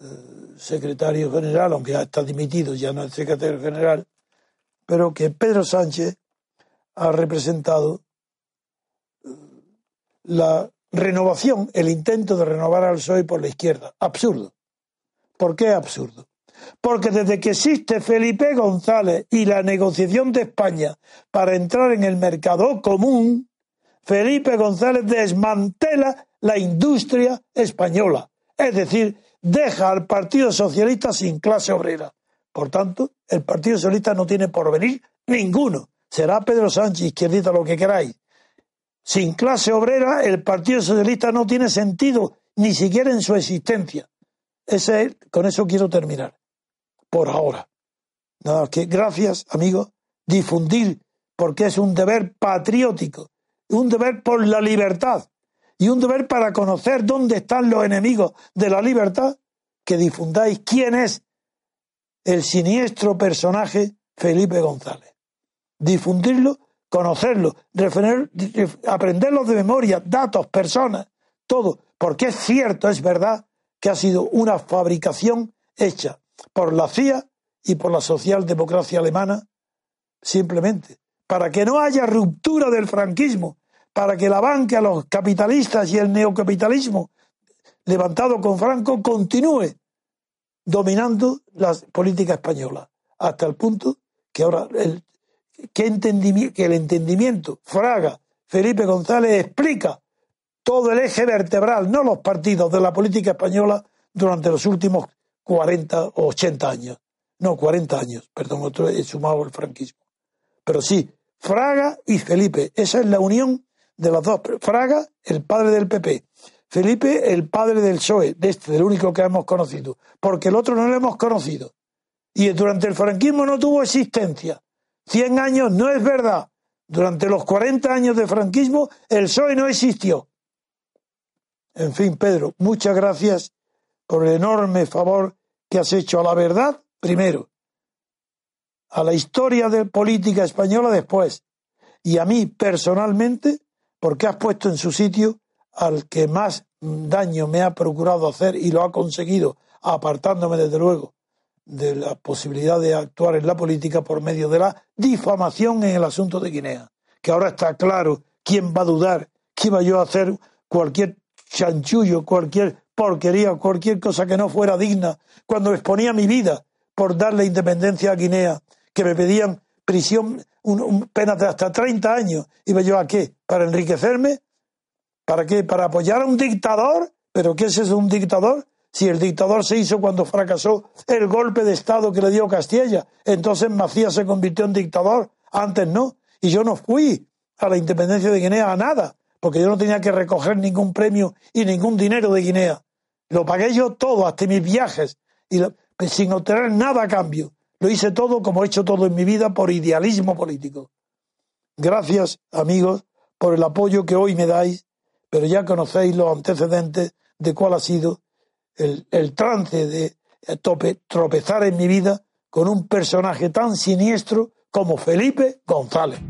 eh, secretario general, aunque ya está dimitido, ya no es secretario general, pero que Pedro Sánchez ha representado la renovación, el intento de renovar al PSOE por la izquierda. Absurdo. ¿Por qué absurdo? Porque desde que existe Felipe González y la negociación de España para entrar en el mercado común, Felipe González desmantela la industria española. Es decir, deja al Partido Socialista sin clase obrera. Por tanto, el Partido Socialista no tiene porvenir ninguno. Será Pedro Sánchez, izquierdita, lo que queráis. Sin clase obrera, el Partido Socialista no tiene sentido, ni siquiera en su existencia. Ese, con eso quiero terminar. Por ahora. Nada que gracias, amigos, difundir, porque es un deber patriótico, un deber por la libertad y un deber para conocer dónde están los enemigos de la libertad, que difundáis quién es el siniestro personaje Felipe González. Difundirlo conocerlo, aprenderlo de memoria, datos, personas, todo, porque es cierto, es verdad que ha sido una fabricación hecha por la CIA y por la socialdemocracia alemana, simplemente, para que no haya ruptura del franquismo, para que la banca, los capitalistas y el neocapitalismo levantado con Franco continúe dominando la política española, hasta el punto que ahora el que, el entendimiento, Fraga, Felipe González explica todo el eje vertebral, no los partidos de la política española durante los últimos 40 o 80 años. No, 40 años, perdón, otro he sumado el franquismo. Pero sí, Fraga y Felipe, esa es la unión de los dos. Fraga, el padre del PP. Felipe, el padre del PSOE, de este, del único que hemos conocido, porque el otro no lo hemos conocido. Y durante el franquismo no tuvo existencia. 100 años no es verdad. Durante los 40 años de franquismo el PSOE no existió. En fin, Pedro, muchas gracias por el enorme favor que has hecho a la verdad, primero, a la historia de política española después, y a mí personalmente, porque has puesto en su sitio al que más daño me ha procurado hacer y lo ha conseguido, apartándome desde luego de la posibilidad de actuar en la política por medio de la difamación en el asunto de Guinea. Que ahora está claro quién va a dudar que iba yo a hacer cualquier chanchullo, cualquier porquería, cualquier cosa que no fuera digna, cuando exponía mi vida por darle independencia a Guinea, que me pedían prisión, un, penas de hasta 30 años. ¿Iba yo a qué? ¿Para enriquecerme? ¿Para qué? ¿Para apoyar a un dictador? ¿Pero qué es eso, un dictador? Si el dictador se hizo cuando fracasó el golpe de Estado que le dio Castilla, entonces Macías se convirtió en dictador, antes no. Y yo no fui a la independencia de Guinea a nada, porque yo no tenía que recoger ningún premio y ningún dinero de Guinea. Lo pagué yo todo, hasta mis viajes, y sin obtener nada a cambio. Lo hice todo como he hecho todo en mi vida por idealismo político. Gracias, amigos, por el apoyo que hoy me dais, pero ya conocéis los antecedentes de cuál ha sido el, trance de tropezar en mi vida con un personaje tan siniestro como Felipe González.